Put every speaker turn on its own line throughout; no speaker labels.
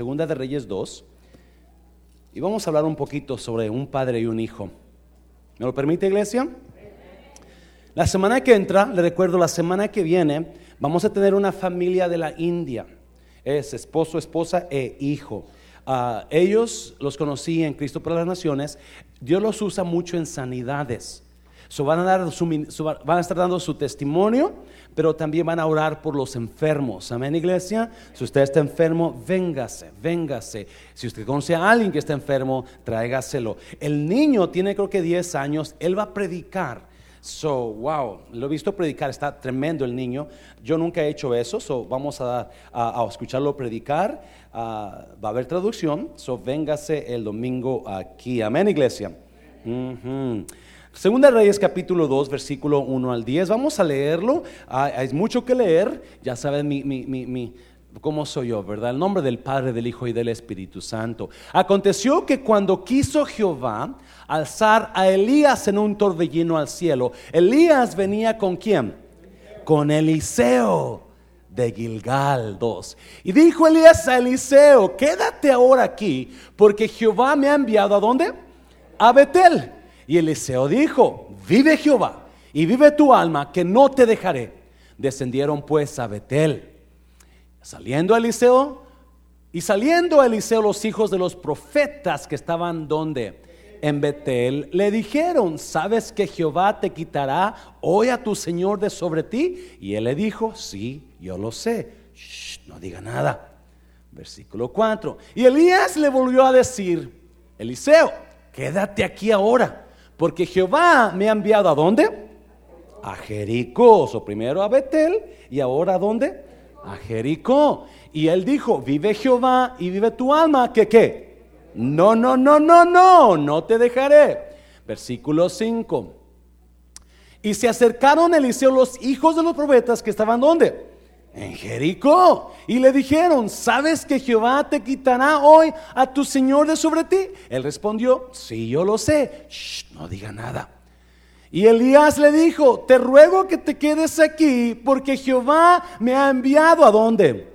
Segunda de Reyes 2. Y vamos a hablar un poquito sobre un padre y un hijo. ¿Me lo permite, iglesia? La semana que entra, le recuerdo, la semana que viene, vamos a tener una familia de la India. Es esposo, esposa e hijo. Ah, ellos los conocí en Cristo para las Naciones. Dios los usa mucho en sanidades. Van, a dar van a estar dando su testimonio, pero también van a orar por los enfermos. Amén, iglesia. Si usted está enfermo, véngase, véngase. Si usted conoce a alguien que está enfermo, tráigaselo. El niño tiene creo que 10 años, él va a predicar. So, wow, lo he visto predicar, está tremendo el niño. Yo nunca he hecho eso, so vamos a, a, escucharlo predicar. Ah, va a haber traducción, so véngase el domingo aquí. Amén, iglesia. Segunda Reyes capítulo 2, versículo 1 al 10. Vamos a leerlo. hay mucho que leer. Ya saben mi, mi, mi ¿Cómo soy yo, verdad? El nombre del Padre, del Hijo y del Espíritu Santo. Aconteció que cuando quiso Jehová alzar a Elías en un torbellino al cielo, Elías venía con quién? Con Eliseo de Gilgal 2. Y dijo Elías a Eliseo, quédate ahora aquí, porque Jehová me ha enviado a dónde? A Betel. Y Eliseo dijo, vive Jehová y vive tu alma, que no te dejaré. Descendieron pues a Betel. Saliendo Eliseo, y saliendo Eliseo los hijos de los profetas que estaban donde? En Betel, le dijeron, ¿sabes que Jehová te quitará hoy a tu Señor de sobre ti? Y él le dijo, sí, yo lo sé. no diga nada. Versículo 4. Y Elías le volvió a decir, Eliseo, quédate aquí ahora, porque Jehová me ha enviado a dónde? A Jericó, o primero a Betel y ahora a dónde? a Jericó. Y él dijo, vive Jehová y vive tu alma, que qué? No, no, no, no, no, no te dejaré. Versículo 5. Y se acercaron a Eliseo los hijos de los profetas que estaban donde? En Jericó. Y le dijeron, ¿sabes que Jehová te quitará hoy a tu Señor de sobre ti? Él respondió, sí, yo lo sé. no diga nada. Y Elías le dijo, te ruego que te quedes aquí porque Jehová me ha enviado a dónde?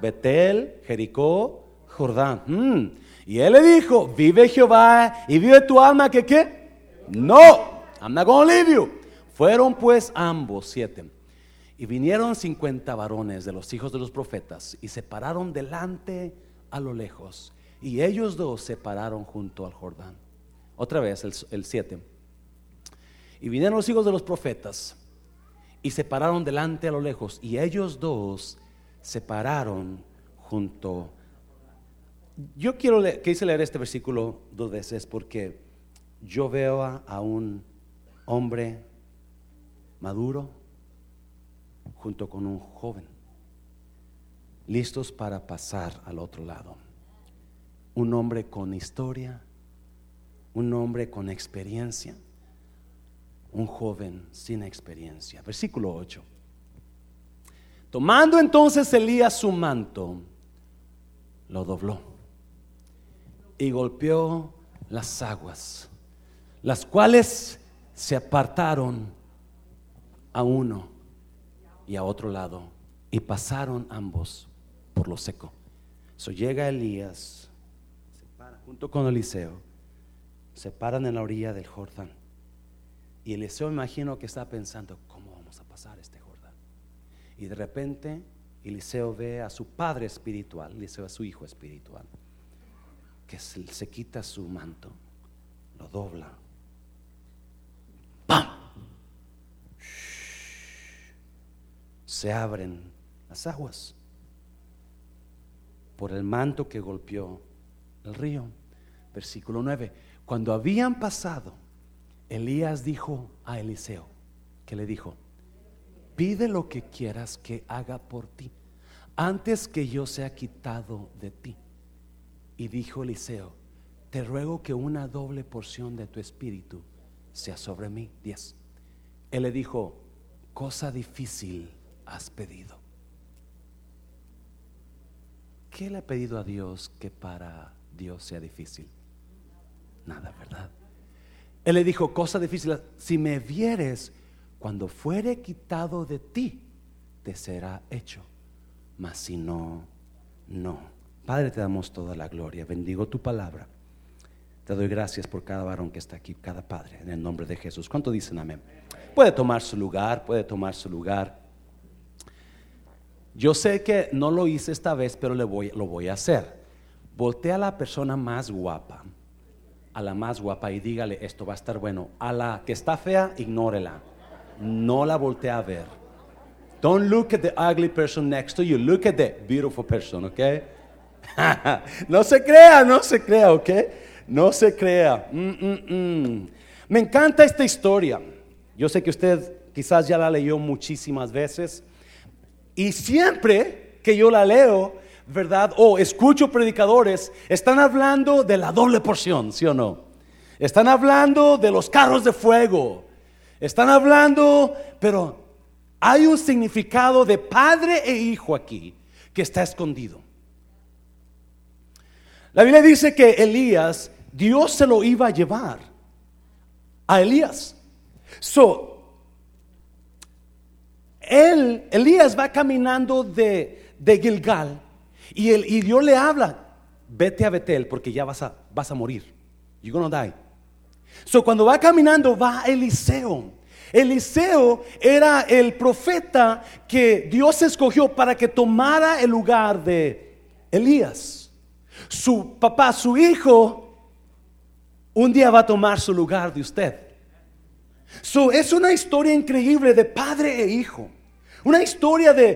Betel, Jericó, Jordán. Mm. Y él le dijo, vive Jehová y vive tu alma que qué? No, I'm not gonna leave you. Fueron pues ambos siete. Y vinieron cincuenta varones de los hijos de los profetas y se pararon delante a lo lejos. Y ellos dos se pararon junto al Jordán. Otra vez el siete. Y vinieron los hijos de los profetas y se pararon delante a lo lejos. Y ellos dos se pararon junto. Yo quiero que quise leer este versículo dos veces porque yo veo a, un hombre maduro junto con un joven, listos para pasar al otro lado. Un hombre con historia, un hombre con experiencia un joven sin experiencia. Versículo 8. Tomando entonces Elías su manto, lo dobló y golpeó las aguas, las cuales se apartaron a uno y a otro lado y pasaron ambos por lo seco. So llega Elías, se para, junto con Eliseo, se paran en la orilla del Jordán y Eliseo imagino que está pensando, ¿cómo vamos a pasar este Jordán? Y de repente Eliseo ve a su padre espiritual, Eliseo a su hijo espiritual, que se, quita su manto, lo dobla. Se abren las aguas por el manto que golpeó el río. Versículo 9. Cuando habían pasado Elías dijo a Eliseo, que le dijo, pide lo que quieras que haga por ti, antes que yo sea quitado de ti. Y dijo Eliseo, te ruego que una doble porción de tu espíritu sea sobre mí. 10. Él le dijo, cosa difícil has pedido. ¿Qué le ha pedido a Dios que para Dios sea difícil? Nada, ¿verdad? Él le dijo, cosa difícil, si me vieres, cuando fuere quitado de ti, te será hecho. Mas si no, no Padre, te damos toda la gloria. Bendigo tu palabra. Te doy gracias por cada varón que está aquí, cada padre, en el nombre de Jesús. ¿Cuánto dicen amén? Puede tomar su lugar, puede tomar su lugar. Yo sé que no lo hice esta vez, pero le voy, lo voy a hacer. Voltea a la persona más guapa, a la más guapa y dígale, esto va a estar bueno. A la que está fea, ignórela. No la voltea a ver. Don't look at the ugly person next to you. Look at the beautiful person, ¿ok? no se crea, no se crea, ¿ok? No se crea. Mm, mm, mm. Me encanta esta historia. Yo sé que usted quizás ya la leyó muchísimas veces. Y siempre que yo la leo, ¿verdad? O escucho predicadores, están hablando de la doble porción, ¿sí o no? Están hablando de los carros de fuego. Están hablando, pero hay un significado de padre e hijo aquí que está escondido. La Biblia dice que Elías, Dios se lo iba a llevar a Elías. So, él, Elías va caminando de, de Gilgal y, el, y Dios le habla, vete a Betel porque ya vas a, vas a morir. You're gonna die. So cuando va caminando va Eliseo. Eliseo era el profeta que Dios escogió para que tomara el lugar de Elías. Su papá, su hijo, un día va a tomar su lugar de usted. Es una historia increíble de padre e hijo. Una historia de,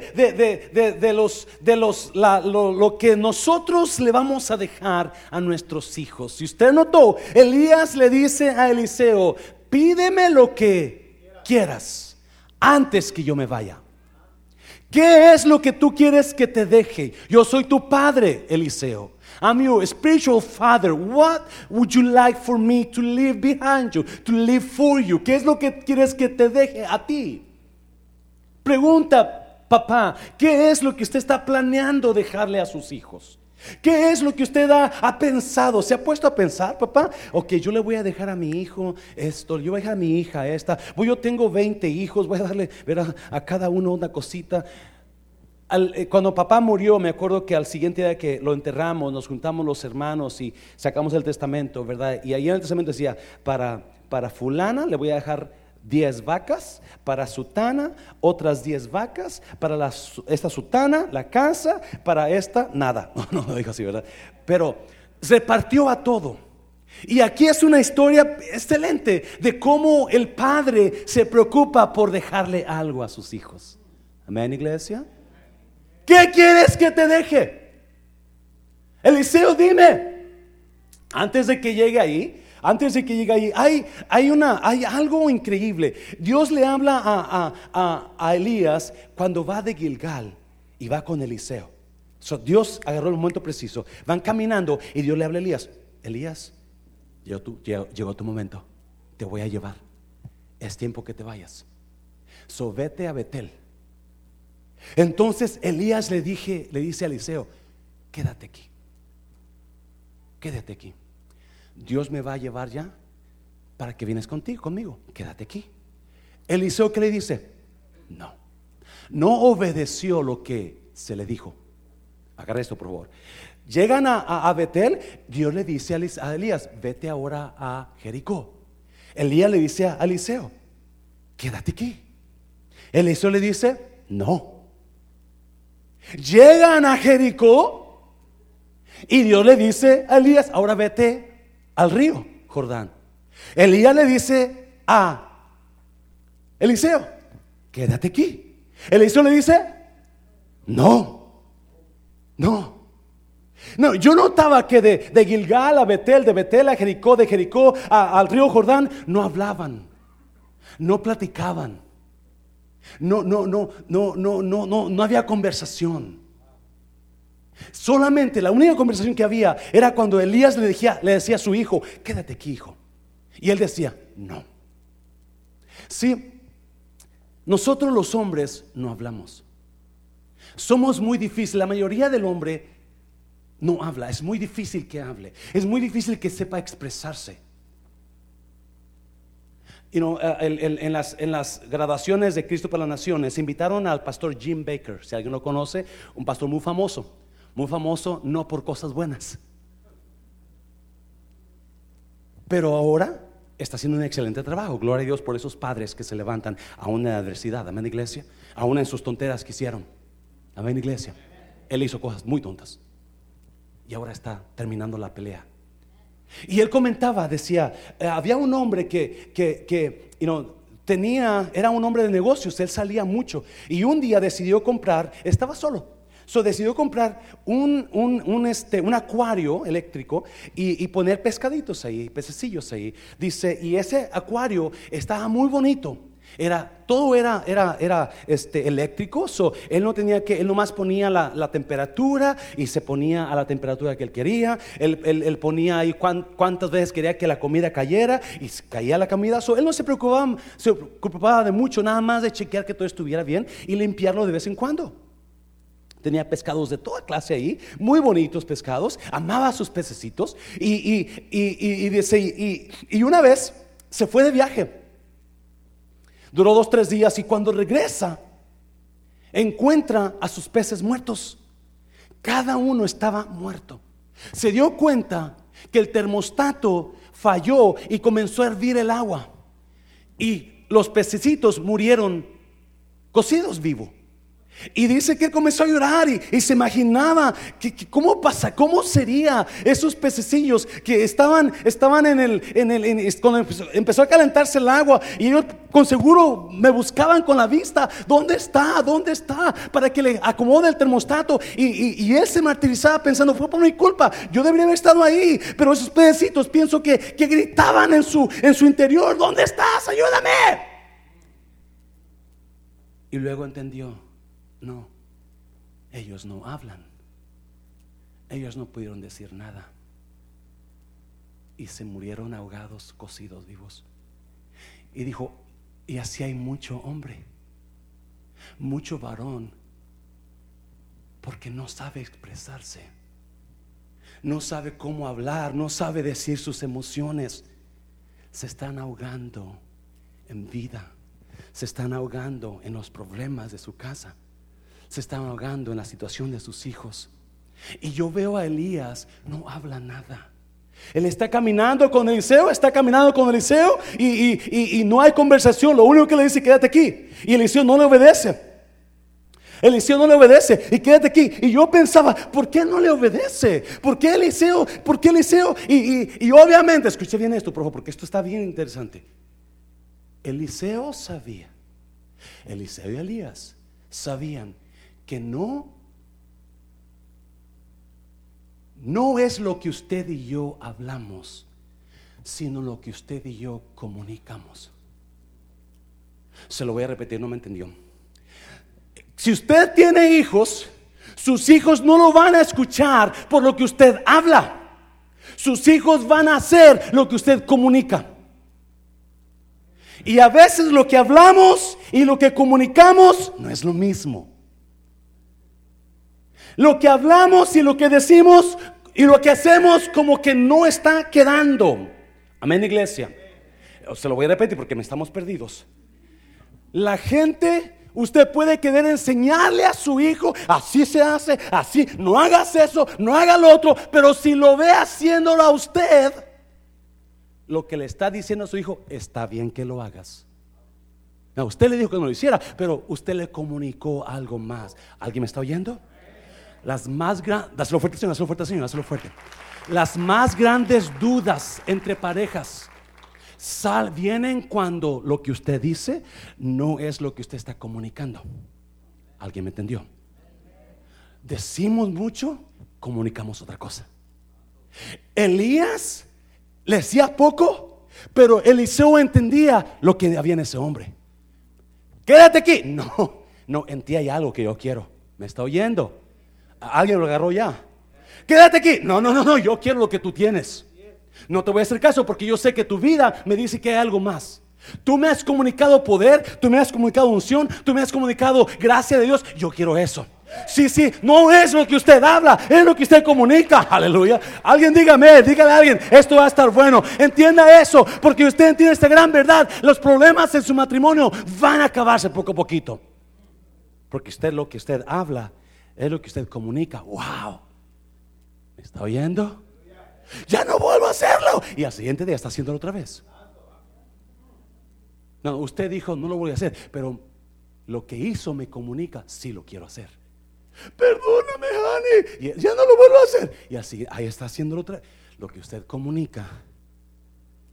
de, los, de los, lo, lo, que nosotros le vamos a dejar a nuestros hijos. Si usted notó, Elías le dice a Eliseo, pídeme lo que quieras antes que yo me vaya. ¿Qué es lo que tú quieres que te deje? Yo soy tu padre, Eliseo. I'm your spiritual father. What would you like for me to leave behind you, to live for you? ¿Qué es lo que quieres que te deje a ti? Pregunta, papá, ¿qué es lo que usted está planeando dejarle a sus hijos? ¿Qué es lo que usted ha, pensado? ¿Se ha puesto a pensar, papá? Ok, yo le voy a dejar a mi hijo esto, yo voy a dejar a mi hija esta. Yo tengo 20 hijos, voy a darle a, cada uno una cosita. Eh, cuando papá murió, me acuerdo que al siguiente día que lo enterramos, nos juntamos los hermanos y sacamos el testamento, ¿verdad? Y ahí en el testamento decía, para, para fulana le voy a dejar 10 vacas, para sutana otras 10 vacas, para esta sutana la casa, para esta nada. No, no, dijo así, ¿verdad? Pero se partió a todo. Y aquí es una historia excelente de cómo el padre se preocupa por dejarle algo a sus hijos. Amén, iglesia. ¿Qué quieres que te deje? Eliseo, dime. Antes de que llegue ahí, antes de que llegue ahí, hay, hay, una, hay algo increíble. Dios le habla a, a, Elías cuando va de Gilgal y va con Eliseo. Dios agarró el momento preciso. Van caminando y Dios le habla a Elías. Elías, llegó tu, llegó, tu momento. Te voy a llevar. Es tiempo que te vayas. So vete a Betel. Entonces Elías le, dije, le dice a Eliseo, quédate aquí. Quédate aquí. Dios me va a llevar ya para que vienes contigo, conmigo. Quédate aquí. Eliseo, ¿qué le dice? No. No obedeció lo que se le dijo. Agarra esto, por favor. Llegan a, Betel, Dios le dice a Elías, vete ahora a Jericó. Elías le dice a Eliseo, quédate aquí. Eliseo le dice, no. Llegan a Jericó y Dios le dice a Elías, ahora vete al río Jordán. Elías le dice a Eliseo, quédate aquí. Eliseo le dice, no, no. No, yo notaba que de, Gilgal a Betel, de Betel a Jericó, de Jericó al río Jordán, no hablaban, no platicaban, no, no, no, no, no, no, no, no había conversación. Solamente la única conversación que había era cuando Elías le decía, le decía a su hijo, quédate aquí, hijo. Y él decía, no. Sí, nosotros los hombres no hablamos. Somos muy difíciles. La mayoría del hombre no habla. Es muy difícil que hable. Es muy difícil que sepa expresarse. You know, eh, en, las, en, graduaciones de Cristo para las Naciones invitaron al pastor Jim Baker, si alguien lo conoce, un pastor muy famoso muy famoso no por cosas buenas. Pero ahora está haciendo un excelente trabajo. Gloria a Dios por esos padres que se levantan en la adversidad. Amén, iglesia. Aún en sus tonteras que hicieron. Amén, iglesia. Él hizo cosas muy tontas. Y ahora está terminando la pelea. Y él comentaba, decía, eh, había un hombre que, que, que tenía, era un hombre de negocios, él salía mucho. Y un día decidió comprar, estaba solo So decidió comprar un, un, este, un acuario eléctrico y, poner pescaditos ahí, pececillos ahí. Dice, y ese acuario estaba muy bonito. Era, todo era, era, era este, eléctrico, so, él no tenía que, él nomás ponía la, temperatura y se ponía a la temperatura que él quería, él, él, ponía ahí cuántas veces quería que la comida cayera y caía la comida, so, él no se preocupaba, se preocupaba de mucho, nada más de chequear que todo estuviera bien y limpiarlo de vez en cuando. Tenía pescados de toda clase ahí, muy bonitos pescados, amaba a sus pececitos y, y, y, una vez se fue de viaje. Duró dos, tres días y cuando regresa encuentra a sus peces muertos. Cada uno estaba muerto. Se dio cuenta que el termostato falló y comenzó a hervir el agua. Y los pececitos murieron cocidos vivos. Y dice que comenzó a llorar y, se imaginaba que, cómo pasa, cómo sería esos pececillos que estaban, estaban en el, en el cuando empezó, a calentarse el agua y ellos con seguro me buscaban con la vista, ¿dónde está? ¿Dónde está? Para que le acomode el termostato. Y, él se martirizaba pensando, fue por mi culpa, yo debería haber estado ahí. Pero esos pececitos pienso que, que gritaban en su, en su interior, ¿dónde estás? Ayúdame. Y luego entendió no, ellos no hablan. Ellos no pudieron decir nada. Y se murieron ahogados, cocidos vivos. Y dijo, y así hay mucho hombre, mucho varón, porque no sabe expresarse. No sabe cómo hablar, no sabe decir sus emociones. Se están ahogando en vida. Se están ahogando en los problemas de su casa se están ahogando en la situación de sus hijos. Y yo veo a Elías, no habla nada. Él está caminando con Eliseo, está caminando con Eliseo y, y, no hay conversación. Lo único que le dice, quédate aquí. Y Eliseo no le obedece. Eliseo no le obedece y quédate aquí. Y yo pensaba, ¿por qué no le obedece? ¿Por qué Eliseo? ¿Por qué Eliseo? Y, y obviamente, escuche bien esto, por favor, porque esto está bien interesante. Eliseo sabía, Eliseo y Elías sabían que no, no es lo que usted y yo hablamos, sino lo que usted y yo comunicamos. Se lo voy a repetir, no me entendió. Si usted tiene hijos, sus hijos no lo van a escuchar por lo que usted habla. Sus hijos van a hacer lo que usted comunica. Y a veces lo que hablamos y lo que comunicamos no es lo mismo. Lo que hablamos y lo que decimos y lo que hacemos como que no está quedando. Amén, iglesia. Se lo voy a repetir porque me estamos perdidos. La gente, usted puede querer enseñarle a su hijo, así se hace, así, no hagas eso, no haga lo otro, pero si lo ve haciéndolo a usted, lo que le está diciendo a su hijo, está bien que lo hagas. No, usted le dijo que no lo hiciera, pero usted le comunicó algo más. ¿Alguien me está oyendo? Las más grandes, fuerte, fuerte, fuerte. Las más grandes dudas entre parejas sal, vienen cuando lo que usted dice no es lo que usted está comunicando. ¿Alguien me entendió? Decimos mucho, comunicamos otra cosa. Elías le decía poco, pero Eliseo entendía lo que había en ese hombre. Quédate aquí. No, no, en ti hay algo que yo quiero. ¿Me está oyendo? Alguien lo agarró ya. Quédate aquí. No, no, no, no, yo quiero lo que tú tienes. No te voy a hacer caso porque yo sé que tu vida me dice que hay algo más. Tú me has comunicado poder, tú me has comunicado unción, tú me has comunicado gracia de Dios. Yo quiero eso. Sí, sí, no es lo que usted habla, es lo que usted comunica. Aleluya. Alguien dígame, dígale a alguien, esto va a estar bueno. Entienda eso, porque usted entiende esta gran verdad. Los problemas en su matrimonio van a acabarse poco a poquito. Porque usted lo que usted habla es lo que usted comunica. Wow. ¿Me está oyendo? Ya no vuelvo a hacerlo. Y al siguiente día está haciéndolo otra vez. No, usted dijo, no lo voy a hacer, pero lo que hizo me comunica, sí lo quiero hacer. Perdóname, honey. Ya no lo vuelvo a hacer. Y así, ahí está haciéndolo otra vez. Lo que usted comunica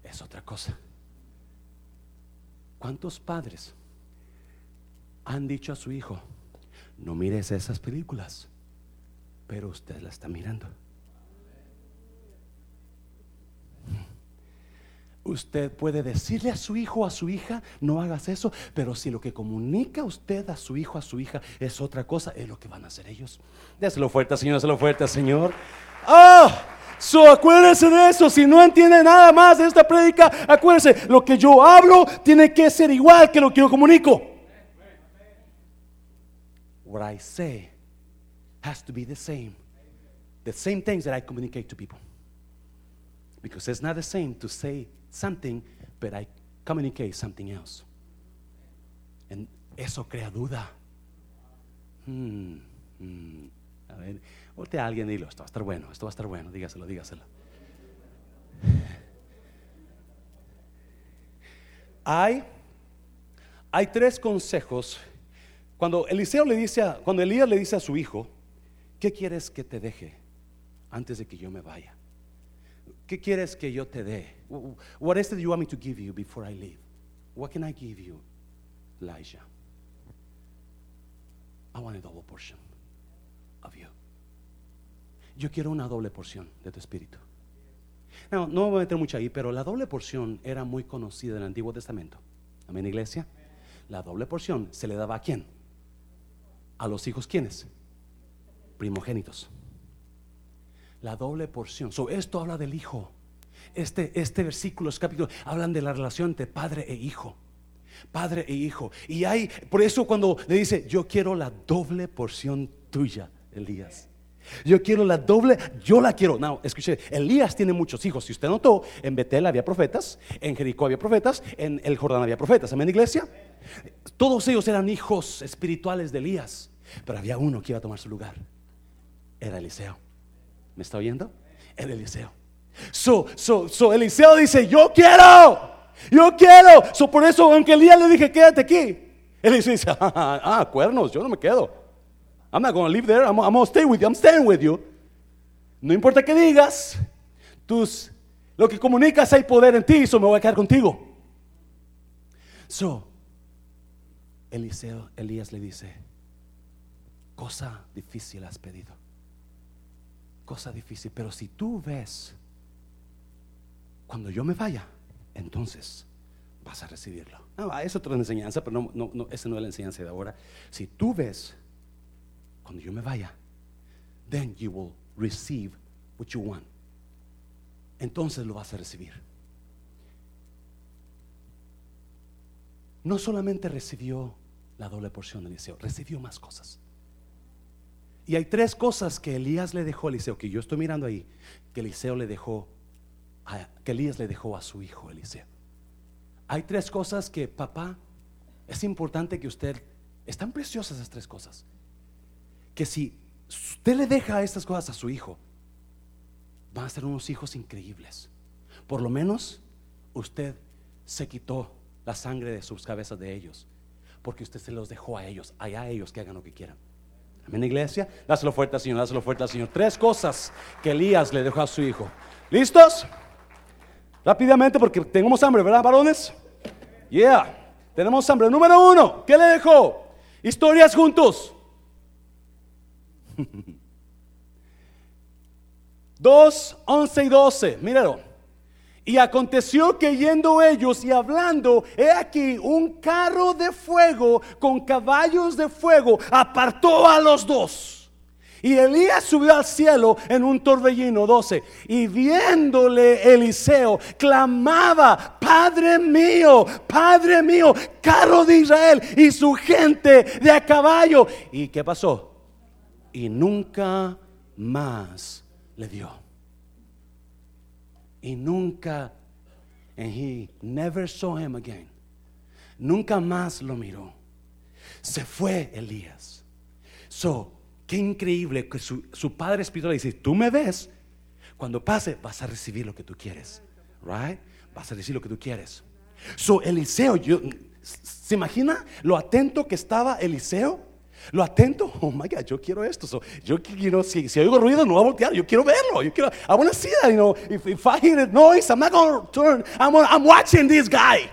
es otra cosa. ¿Cuántos padres han dicho a su hijo, no mires esas películas, pero usted la está mirando? Usted puede decirle a su hijo o a su hija, no hagas eso, pero si lo que comunica usted a su hijo o a su hija es otra cosa, es lo que van a hacer ellos. Déselo fuerte, Señor, déselo fuerte, Señor. ¡Ah! So, acuérdese de eso. Si no entiende nada más de esta prédica, acuérdese, lo que yo hablo tiene que ser igual que lo que yo comunico. What I say has to be the same. The same things that I communicate to people. Because it's not the same to say something, but I communicate something else. And eso crea duda. Hmm, hmm. A ver, volte a alguien y dilo, esto va a estar bueno, esto va a estar bueno, dígaselo, dígaselo. Hay, hay tres consejos. Cuando Eliseo le dice a, cuando Elías le dice a su hijo, ¿qué quieres que te deje antes de que yo me vaya? ¿Qué quieres que yo te dé? What is it you want me to give you before I leave? What can I give you, Elijah? I want a double portion of you. Yo quiero una doble porción de tu espíritu. No, no me voy a meter mucho ahí, pero la doble porción era muy conocida en el Antiguo Testamento. Amén, iglesia. La doble porción se le daba a quién? A los hijos, ¿quiénes? Primogénitos. La doble porción. So, esto habla del hijo. Este, este versículo, este capítulo, hablan de la relación entre padre e hijo. Padre e hijo. Y hay, por eso cuando le dice, yo quiero la doble porción tuya, Elías. Yo quiero la doble, yo la quiero. No, escuche, Elías tiene muchos hijos. Si usted notó, en Betel había profetas, en Jericó había profetas, en el Jordán había profetas. Amén, iglesia. Todos ellos eran hijos espirituales de Elías, pero había uno que iba a tomar su lugar. Era Eliseo. ¿Me está oyendo? Era Eliseo. So, so, so Eliseo dice, yo quiero, yo quiero. So, por eso, aunque Elías le dije, quédate aquí. Eliseo dice, ah, cuernos, yo no me quedo. I'm not going to live there. I'm, I'm going to stay with you. I'm staying with you. No importa qué digas, tus, lo que comunicas hay poder en ti, eso me voy a quedar contigo. So, Eliseo, Elías le dice, cosa difícil has pedido. Cosa difícil, pero si tú ves, cuando yo me vaya, entonces vas a recibirlo. No, es otra enseñanza, pero no, no, no, esa no es la enseñanza de ahora. Si tú ves cuando yo me vaya, then you will receive what you want. Entonces lo vas a recibir. No solamente recibió la doble porción de Eliseo, recibió más cosas. Y hay tres cosas que Elías le dejó a Eliseo, que yo estoy mirando ahí, que Eliseo le dejó, a, que Elías le dejó a su hijo Eliseo. Hay tres cosas que, papá, es importante que usted, están preciosas esas tres cosas que si usted le deja estas cosas a su hijo, van a ser unos hijos increíbles. Por lo menos usted se quitó la sangre de sus cabezas de ellos, porque usted se los dejó a ellos, allá a ellos que hagan lo que quieran. Amén, iglesia. Dáselo fuerte al Señor, dáselo fuerte al Señor. Tres cosas que Elías le dejó a su hijo. ¿Listos? Rápidamente, porque tenemos hambre, ¿verdad, varones? Yeah, tenemos hambre. Número uno, ¿qué le dejó? Historias juntos. 2, 11 y 12, míralo. Y aconteció que yendo ellos y hablando, he aquí un carro de fuego con caballos de fuego apartó a los dos. Y Elías subió al cielo en un torbellino 12. Y viéndole Eliseo, clamaba, Padre mío, Padre mío, carro de Israel y su gente de a caballo. ¿Y qué pasó? y nunca más le dio. Y nunca, and he never saw him again. Nunca más lo miró. Se fue Elías. So, Qué increíble que su, su padre espiritual dice, tú me ves, cuando pase vas a recibir lo que tú quieres. Right? Vas a recibir lo que tú quieres. So Eliseo, yo, ¿se imagina lo atento que estaba Eliseo? Lo atento, oh my God, yo quiero esto. So, yo quiero, si, si oigo ruido, no voy a voltear. Yo quiero verlo. Yo quiero, I want to see that. You know, if, if I hear noise, I'm not going to turn. I'm, I'm watching this guy.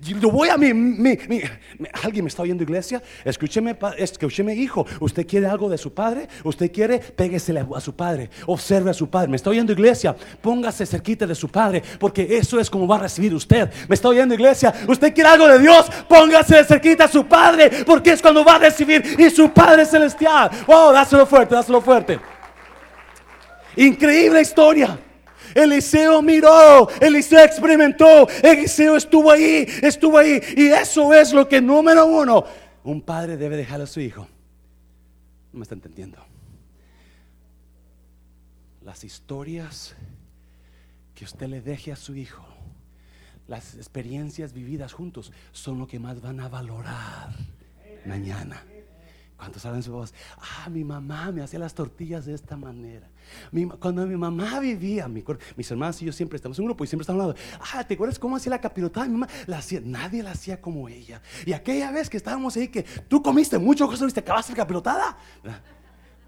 Yo voy a mi, mi, mi, alguien me está oyendo iglesia, escúcheme, escúcheme hijo, usted quiere algo de su padre, usted quiere, péguesele a su padre, observe a su padre, me está oyendo iglesia, póngase cerquita de su padre, porque eso es como va a recibir usted, me está oyendo iglesia, usted quiere algo de Dios, póngase cerquita a su padre, porque es cuando va a recibir. Y su padre celestial, wow, dáselo fuerte, dáselo fuerte, increíble historia. Eliseo miró, Eliseo experimentó, Eliseo estuvo ahí, estuvo ahí. Y eso es lo que número uno, un padre debe dejar a su hijo. No me está entendiendo. Las historias que usted le deje a su hijo, las experiencias vividas juntos, son lo que más van a valorar mañana. ¿Cuántos saben su voz? Ah, mi mamá me hacía las tortillas de esta manera. Cuando mi mamá vivía, mis hermanos y yo siempre estamos en un grupo y siempre estamos hablando. Ah, ¿te acuerdas cómo hacía la capirotada? Mi mamá la hacía, nadie la hacía como ella. Y aquella vez que estábamos ahí, que tú comiste mucho, cosas y te acabaste la capirotada.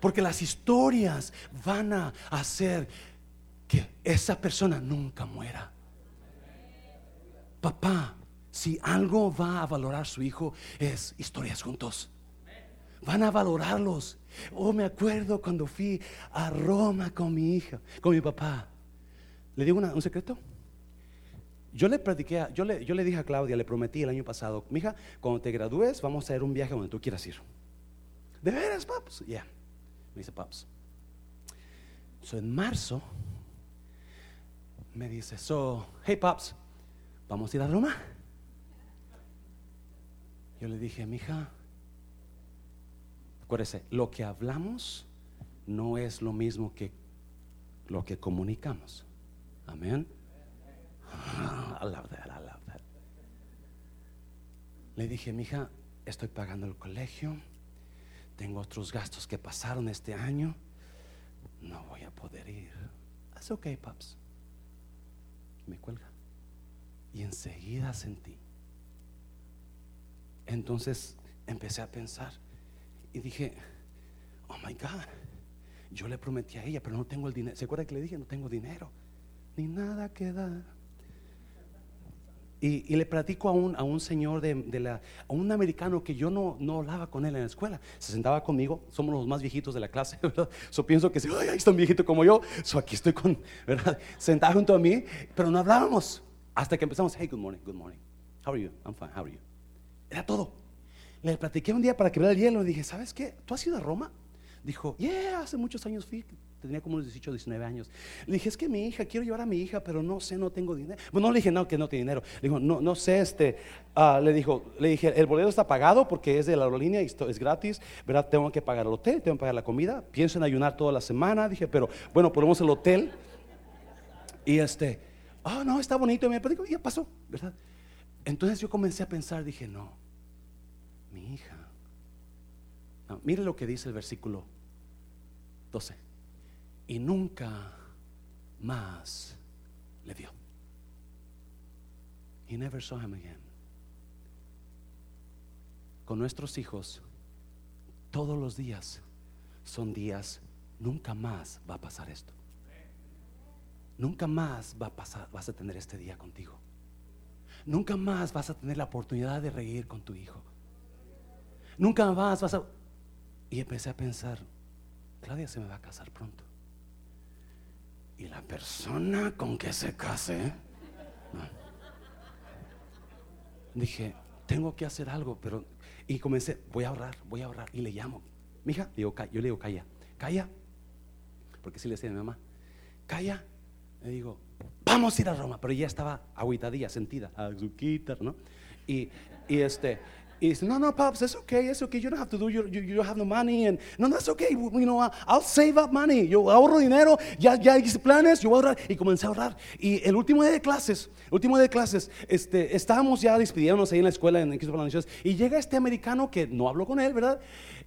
Porque las historias van a hacer que esa persona nunca muera. Papá, si algo va a valorar su hijo, es historias juntos van a valorarlos. Oh, me acuerdo cuando fui a Roma con mi hija, con mi papá. ¿Le digo un secreto? Yo le prediqué, yo le, yo le dije a Claudia, le prometí el año pasado, mija, cuando te gradúes vamos a hacer un viaje donde tú quieras ir. ¿De veras, paps? Ya. Yeah. Me dice, paps. So, en marzo, me dice, so, hey, paps, ¿vamos a ir a Roma? Yo le dije, mija, Acuérdese, lo que hablamos no es lo mismo que lo que comunicamos. Amén. I love that, I love that. Le dije, mija, estoy pagando el colegio, tengo otros gastos que pasaron este año, no voy a poder ir. Es ok, paps. Me cuelga. Y enseguida sentí. Entonces empecé a pensar, y dije, oh my God, yo le prometí a ella, pero no tengo el dinero. ¿Se acuerda que le dije? No tengo dinero, ni nada que dar. Y, le platico a un, a un señor de, la, a un americano que yo no, no hablaba con él en la escuela. Se sentaba conmigo, somos los más viejitos de la clase, ¿verdad? So pienso que, ay, ahí está un viejito como yo. So aquí estoy con, ¿verdad? Sentado junto a mí, pero no hablábamos. Hasta que empezamos, hey, good morning, good morning. How are you? I'm fine, how are you? Era todo. Le platiqué un día para quebrar el hielo. Le dije, ¿sabes qué? ¿Tú has ido a Roma? Dijo, yeah, hace muchos años fui. Tenía como unos 18, 19 años. Le dije, es que mi hija, quiero llevar a mi hija, pero no sé, no tengo dinero. Bueno, no le dije, no, que no tiene dinero. Le dijo, no, no sé, este. Uh, le dijo, le dije, el boleto está pagado porque es de la aerolínea y es gratis, ¿verdad? Tengo que pagar el hotel, tengo que pagar la comida. Pienso en ayunar toda la semana. Dije, pero bueno, ponemos el hotel. Y este, oh, no, está bonito. Me dijo, ya pasó, ¿verdad? Entonces yo comencé a pensar, dije, no mi hija. mire lo que dice el versículo 12. Y nunca más le vio. He never saw him again. Con nuestros hijos, todos los días son días, nunca más va a pasar esto. Nunca más va a pasar, vas a tener este día contigo. Nunca más vas a tener la oportunidad de reír con tu hijo. Nunca más vas a... Y empecé a pensar, Claudia se me va a casar pronto. Y la persona con que se case, dije, tengo que hacer algo, pero... Y comencé, voy a ahorrar, voy a ahorrar. Y le llamo, mija, digo, yo le digo, calla, calla. Porque si le decía a mi mamá, calla. Le digo, vamos a ir a Roma. Pero ella estaba aguitadilla, sentida, a su ¿no? Y, y este, Dice, no, no, pops, it's okay, it's okay. You don't have to do, you, you, you don't have no money. And, no, that's okay. You know, I'll save up money. Yo ahorro dinero, ya, ya hice planes, yo voy a ahorrar. Y comencé a ahorrar. Y el último día de clases, último día de clases, este, estábamos ya despidiéndonos ahí en la escuela en X Y llega este americano que no habló con él, ¿verdad?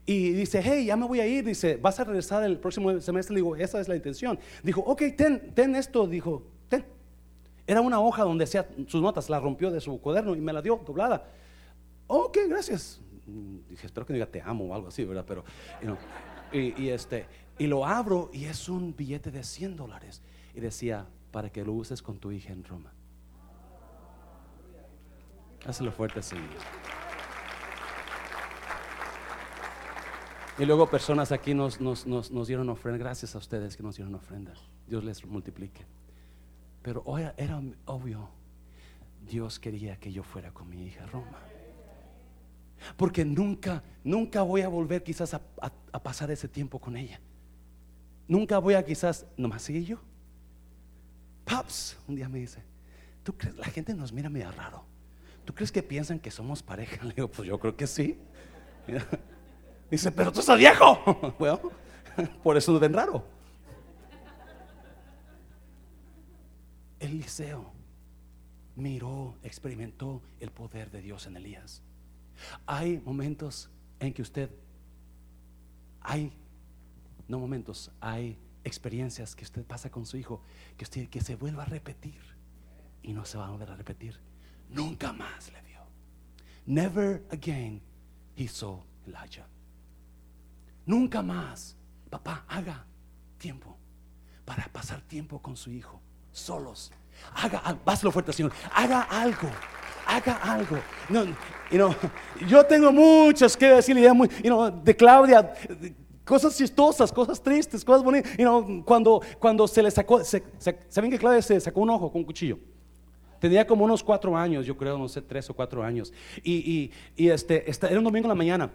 Y dice, hey, ya me voy a ir. Dice, ¿vas a regresar el próximo semestre? Le digo, esa es la intención. Dijo, ok, ten, ten esto. Dijo, ten. Era una hoja donde hacía sus notas, la rompió de su cuaderno y me la dio doblada. Ok, gracias. Dije, espero que diga te amo o algo así, ¿verdad? Pero, y, este, y lo abro y es un billete de 100 dólares. Y decía, para que lo uses con tu hija en Roma. Hazlo fuerte, Señor. Y luego personas aquí nos, dieron ofrenda. Gracias a ustedes que nos dieron ofrenda. Dios les multiplique. Pero hoy era obvio. Dios quería que yo fuera con mi hija a Roma. Porque nunca, nunca voy a volver quizás a, pasar ese tiempo con ella. Nunca voy a quizás, nomás sigue yo. Paps, un día me dice, ¿tú crees? La gente nos mira medio raro. ¿Tú crees que piensan que somos pareja? Le digo, pues yo creo que sí. Dice, pero tú estás viejo. Bueno, por eso nos ven raro. Eliseo miró, experimentó el poder de Dios en Elías. Hay momentos en que usted, hay, no momentos, hay experiencias que usted pasa con su hijo que usted que se vuelva a repetir y no se va a volver a repetir. Nunca más le vio. Never again he saw Elijah. Nunca más, papá, haga tiempo para pasar tiempo con su hijo, solos. Haga, hazlo fuerte, Señor. Haga algo, haga algo. No, yo tengo muchas que decirle muy, de Claudia. cosas chistosas, cosas tristes, cosas bonitas. cuando, cuando se le sacó, ¿saben que Claudia se sacó un ojo con un cuchillo? Tenía como unos cuatro años, yo creo, no sé, tres o cuatro años. Y, y, este, era un domingo en la mañana.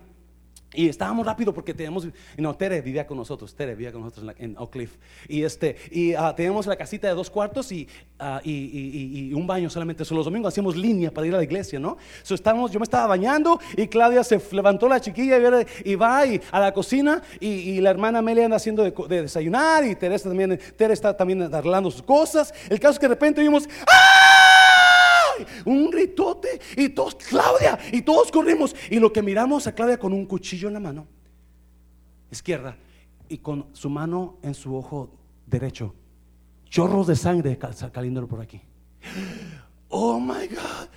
Y estábamos rápido porque teníamos, no, Tere vivía con nosotros, Tere vivía con nosotros en, Oak Cliff. Y, este, y uh, teníamos la casita de dos cuartos ah, y, y, y, un baño solamente. Solo los domingos hacíamos línea para ir a la iglesia, ¿no? So, estábamos, yo me estaba bañando y Claudia se levantó la chiquilla y, va a la cocina y, la hermana Amelia anda haciendo de, desayunar y Tere también, Tere está también arreglando sus cosas. El caso es que de repente vimos, ¡ah! Un gritote y todos, Claudia, y todos corrimos. Y lo que miramos a Claudia con un cuchillo en la mano izquierda y con su mano en su ojo derecho, chorros de sangre saliendo por aquí. Oh my God.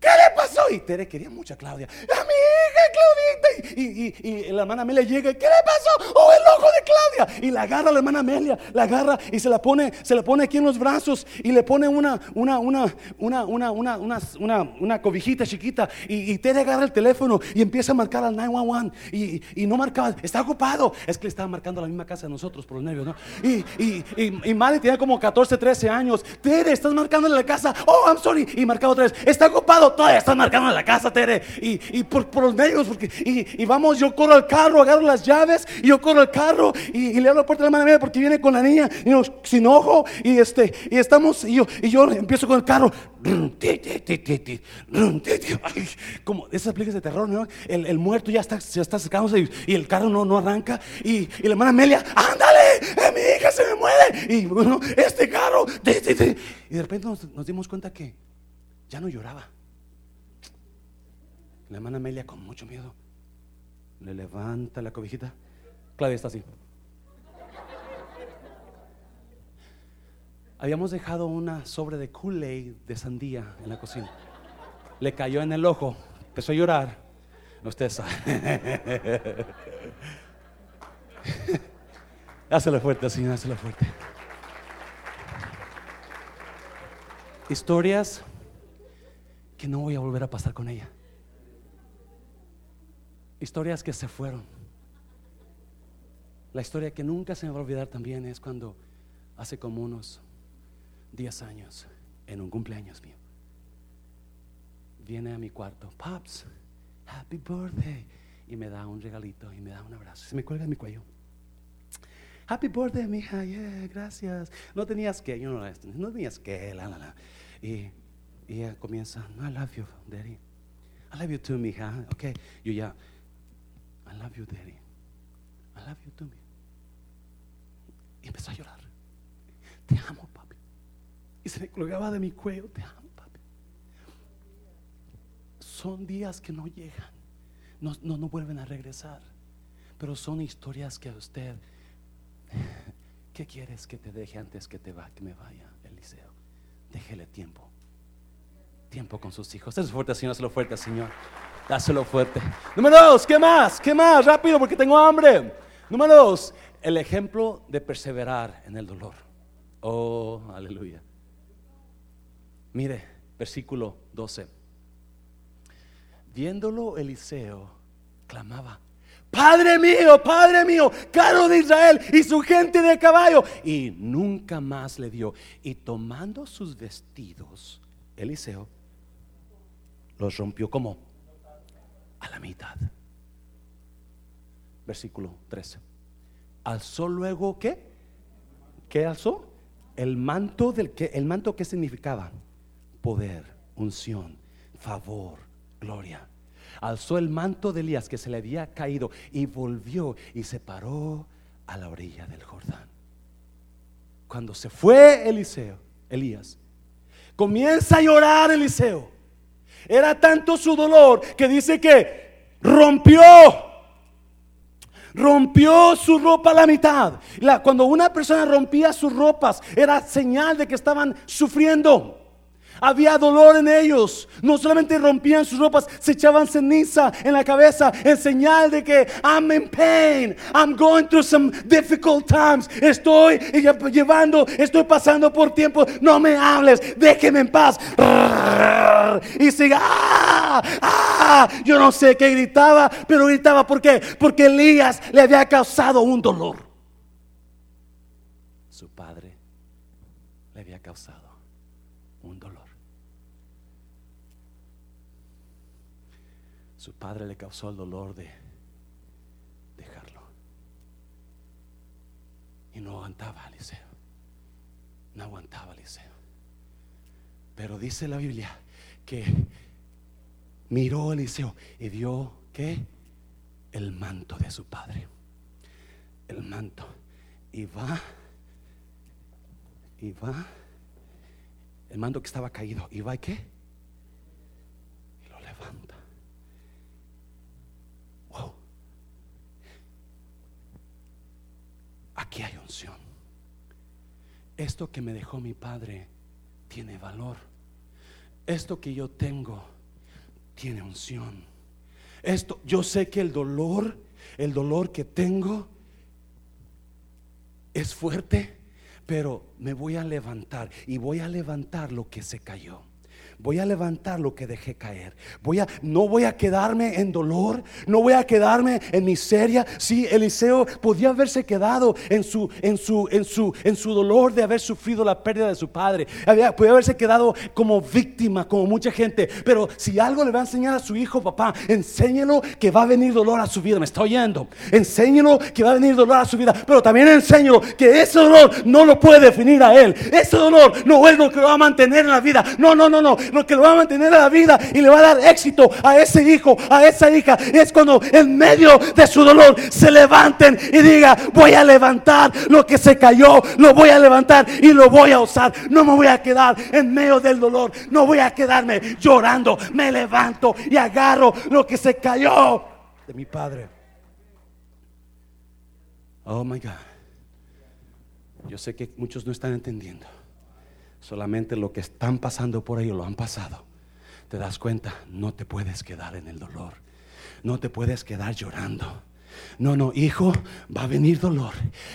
¿Qué le pasó? Y Tere quería mucho a Claudia. A mi hija, Claudita. Y, y, la hermana Amelia llega. ¿Qué le pasó? Oh, el ojo de Claudia. Y la agarra la hermana Amelia. La agarra y se la pone, se la pone aquí en los brazos. Y le pone una, una, una, una, una, una, una, una, cobijita chiquita. Y, y, Tere agarra el teléfono y empieza a marcar al 911. Y, y no marcaba. Está ocupado. Es que le estaba marcando a la misma casa de nosotros por los nervios, ¿no? Y, y, y, y tenía como 14, 13 años. Tere, estás marcando en la casa. Oh, I'm sorry. Y marcaba otra vez. Está ocupado todavía están marcando la casa, Tere. Y, por, los medios, porque, y, vamos, yo corro al carro, agarro las llaves, y yo corro al carro, y, le abro la puerta a la mano porque viene con la niña, y sin ojo, y este, y estamos, y yo, y yo empiezo con el carro. Como esas películas de terror, ¿no? El, muerto ya está, ya está secándose y, el carro no, no arranca. Y, la hermana Amelia, ándale, eh, mi hija se me muere. Y bueno, este carro. Y de repente nos dimos cuenta que ya no lloraba. La hermana Amelia con mucho miedo le levanta la cobijita. Claudia está así. Habíamos dejado una sobre de Kool-Aid de sandía en la cocina. Le cayó en el ojo, empezó a llorar. Usted sabe. Hácelo fuerte, Señor, hácelo fuerte. Historias que no voy a volver a pasar con ella. Historias que se fueron. La historia que nunca se me va a olvidar también es cuando hace como unos 10 años, en un cumpleaños mío, viene a mi cuarto, Pops, Happy Birthday, y me da un regalito y me da un abrazo. Se me cuelga en mi cuello. Happy birthday, mija, yeah, gracias. No tenías que, yo no, no tenías que, la, la, la. Y, y ella comienza, I love you, daddy. I love you too, mija. Ok, yo ya, I love you, daddy. I love you mija. Y empezó a llorar. Te amo, papi. Y se me colgaba de mi cuello, te amo, papi. Son días que no llegan, no, no, no vuelven a regresar. Pero son historias que a usted, ¿qué quieres que te deje antes que te va, que me vaya, Eliseo? Déjele tiempo. Tiempo con sus hijos. Dáselo fuerte, Señor, dáselo fuerte, Señor. Dáselo fuerte. Número dos, ¿qué más? ¿Qué más? Rápido, porque tengo hambre. Número dos, el ejemplo de perseverar en el dolor. Oh, aleluya. Mire, versículo 12. Viéndolo Eliseo, clamaba, Padre mío, Padre mío, carro de Israel y su gente de caballo. Y nunca más le dio. Y tomando sus vestidos, Eliseo los rompió como la mitad. Versículo 13. Alzó luego qué? ¿Qué alzó? El manto del que el manto que significaba poder, unción, favor, gloria. Alzó el manto de Elías que se le había caído y volvió y se paró a la orilla del Jordán. Cuando se fue Eliseo, Elías, comienza a llorar Eliseo. Era tanto su dolor que dice que rompió rompió su ropa a la mitad. cuando una persona rompía sus ropas, era señal de que estaban sufriendo. Había dolor en ellos. No solamente rompían sus ropas, se echaban ceniza en la cabeza en señal de que I'm in pain. I'm going through some difficult times. Estoy llevando, estoy pasando por tiempo. No me hables, déjeme en paz. Y siga. ¡Ah! ¡Ah! Yo no sé qué gritaba, pero gritaba ¿por? Porque Elías le había causado un dolor. Su padre le había causado un dolor. Su padre le causó el dolor de dejarlo. Y no aguantaba Eliseo. No aguantaba Eliseo. Pero dice la Biblia que miró Eliseo y vio que el manto de su padre. El manto. Y va, y va, el manto que estaba caído. ¿Y va y qué? Y lo levanta. Wow. Aquí hay unción. Esto que me dejó mi padre tiene valor. Esto que yo tengo tiene unción. Esto, yo sé que el dolor, el dolor que tengo es fuerte, pero me voy a levantar y voy a levantar lo que se cayó. Voy a levantar lo que dejé caer. Voy a, no voy a quedarme en dolor, no voy a quedarme en miseria. Sí, Eliseo podía haberse quedado en su, en su, en su, en su dolor de haber sufrido la pérdida de su padre. Había, podía haberse quedado como víctima, como mucha gente. Pero si algo le va a enseñar a su hijo, papá, enséñelo que va a venir dolor a su vida. Me está oyendo. Enséñelo que va a venir dolor a su vida. Pero también enséñelo que ese dolor no lo puede definir a él. Ese dolor no es lo que lo va a mantener en la vida. No, no, no, no lo que lo va a mantener a la vida y le va a dar éxito a ese hijo, a esa hija, es cuando en medio de su dolor se levanten y diga, voy a levantar lo que se cayó, lo voy a levantar y lo voy a usar. No me voy a quedar en medio del dolor, no voy a quedarme llorando, me levanto y agarro lo que se cayó de mi padre. Oh my God. Yo sé que muchos no están entendiendo. Solamente lo que están pasando por ahí lo han pasado. Te das cuenta, no te puedes quedar en el dolor. No te puedes quedar llorando. No, no, hijo, va a venir dolor.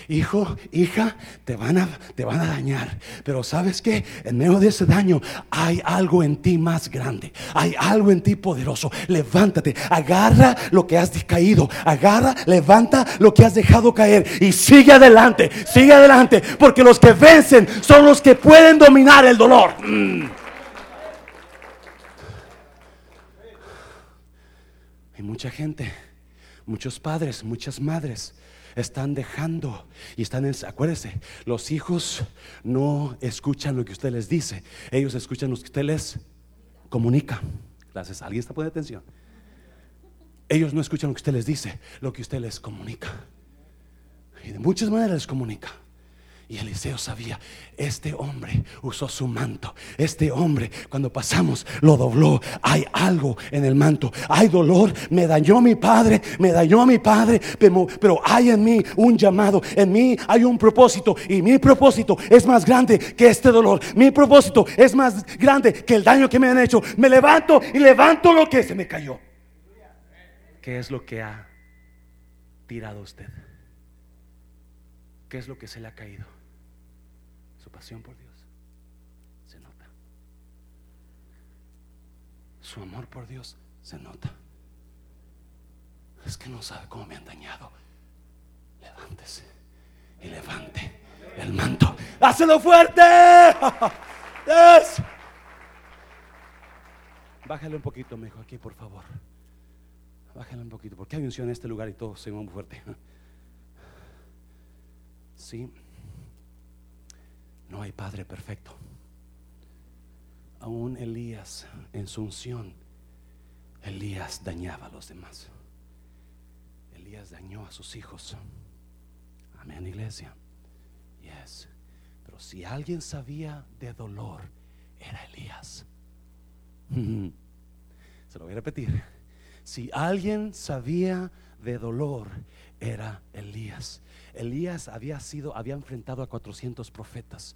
Hijo, hija, te van a, te van a dañar. Pero sabes que en medio de ese daño hay algo en ti más grande. Hay algo en ti poderoso. Levántate, agarra lo que has caído. Agarra, levanta lo que has dejado caer. Y sigue adelante, sigue adelante. Porque los que vencen son los que pueden dominar el dolor. Mm. Hay mucha gente Muchos padres, muchas madres están dejando y están en, acuérdese, los hijos no escuchan lo que usted les dice, ellos escuchan lo que usted les comunica. Gracias. ¿Alguien está poniendo atención? Ellos no escuchan lo que usted les dice, lo que usted les comunica. Y de muchas maneras les comunica. Y Eliseo sabía, este hombre usó su manto. Este hombre, cuando pasamos, lo dobló. Hay algo en el manto. Hay dolor. Me dañó mi padre. Me dañó mi padre. Pero hay en mí un llamado. En mí hay un propósito. Y mi propósito es más grande que este dolor. Mi propósito es más grande que el daño que me han hecho. Me levanto y levanto lo que se me cayó. ¿Qué es lo que ha tirado usted? ¿Qué es lo que se le ha caído? Por Dios. Se nota. Su amor por Dios se nota. Es que no sabe cómo me han dañado. Levántese y levante el manto. ¡Hácelo fuerte! Bájale un poquito, mejor aquí, por favor. Bájale un poquito, porque hay unción en este lugar y todo se muy fuerte. Sí, no hay padre perfecto. Aún Elías en su unción, Elías dañaba a los demás. Elías dañó a sus hijos. Amén, iglesia. Yes. Pero si alguien sabía de dolor, era Elías. Se lo voy a repetir. Si alguien sabía de dolor, era Elías. Elías había sido, había enfrentado a 400 profetas.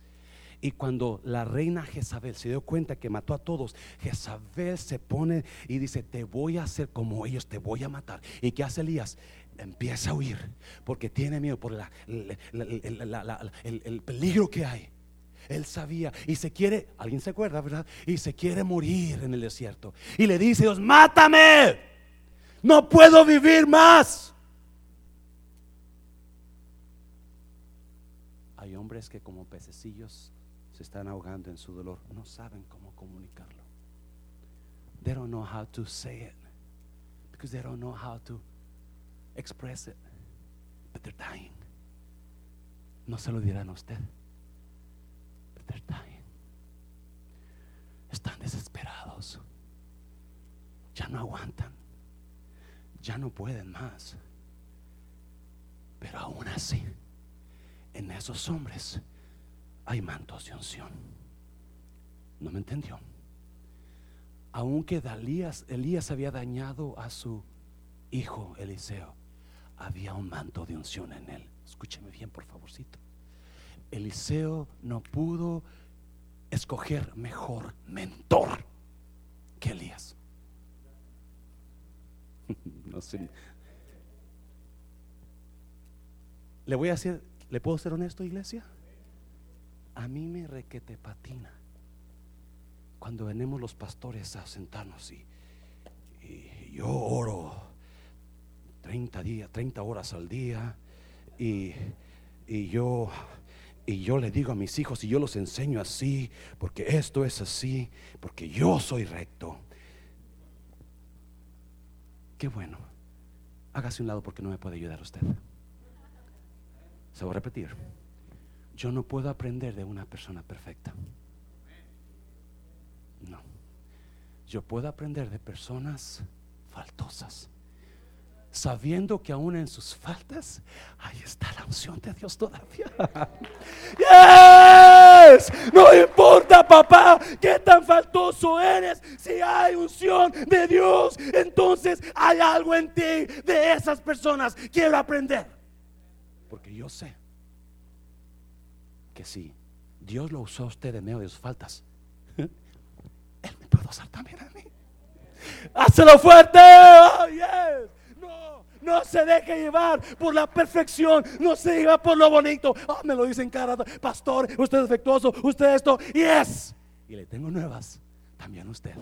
Y cuando la reina Jezabel se dio cuenta que mató a todos, Jezabel se pone y dice, te voy a hacer como ellos, te voy a matar. ¿Y qué hace Elías? Empieza a huir porque tiene miedo por el, el peligro que hay. Él sabía y se quiere, alguien se acuerda, ¿verdad? Y se quiere morir en el desierto. Y le dice Dios, mátame. No puedo vivir más. Hay hombres que como pececillos se están ahogando en su dolor. No saben cómo comunicarlo. They don't know how to say it because they don't know how to express it. But they're dying. No se lo dirán a usted. But they're dying. Están desesperados. Ya no aguantan. Ya no pueden más. Pero aún así, en esos hombres hay mantos de unción. ¿No me entendió? Aunque Elías, Elías había dañado a su hijo Eliseo, había un manto de unción en él. Escúcheme bien, por favorcito. Eliseo no pudo escoger mejor mentor que Elías. no sé. Le voy a decir, ¿le puedo ser honesto, iglesia? A mí me requete patina cuando venimos los pastores a sentarnos y, yo oro 30 días, 30 horas al día y, y yo y yo le digo a mis hijos y yo los enseño así, porque esto es así, porque yo soy recto. Qué bueno. Hágase un lado porque no me puede ayudar usted. Se va a repetir. Yo no puedo aprender de una persona perfecta. No. Yo puedo aprender de personas faltosas. Sabiendo que aún en sus faltas, ahí está la unción de Dios todavía. Yes. No importa, papá, qué tan faltoso eres. Si hay unción de Dios, entonces hay algo en ti de esas personas. Quiero aprender. Porque yo sé que si Dios lo usó a usted en medio de sus faltas, Él me puede usar también a mí. Hácelo fuerte. Oh, no, no se deje llevar por la perfección. No se lleva por lo bonito. Oh, me lo dicen cara, pastor, usted es defectuoso, usted esto. Yes. Y le tengo nuevas. También usted.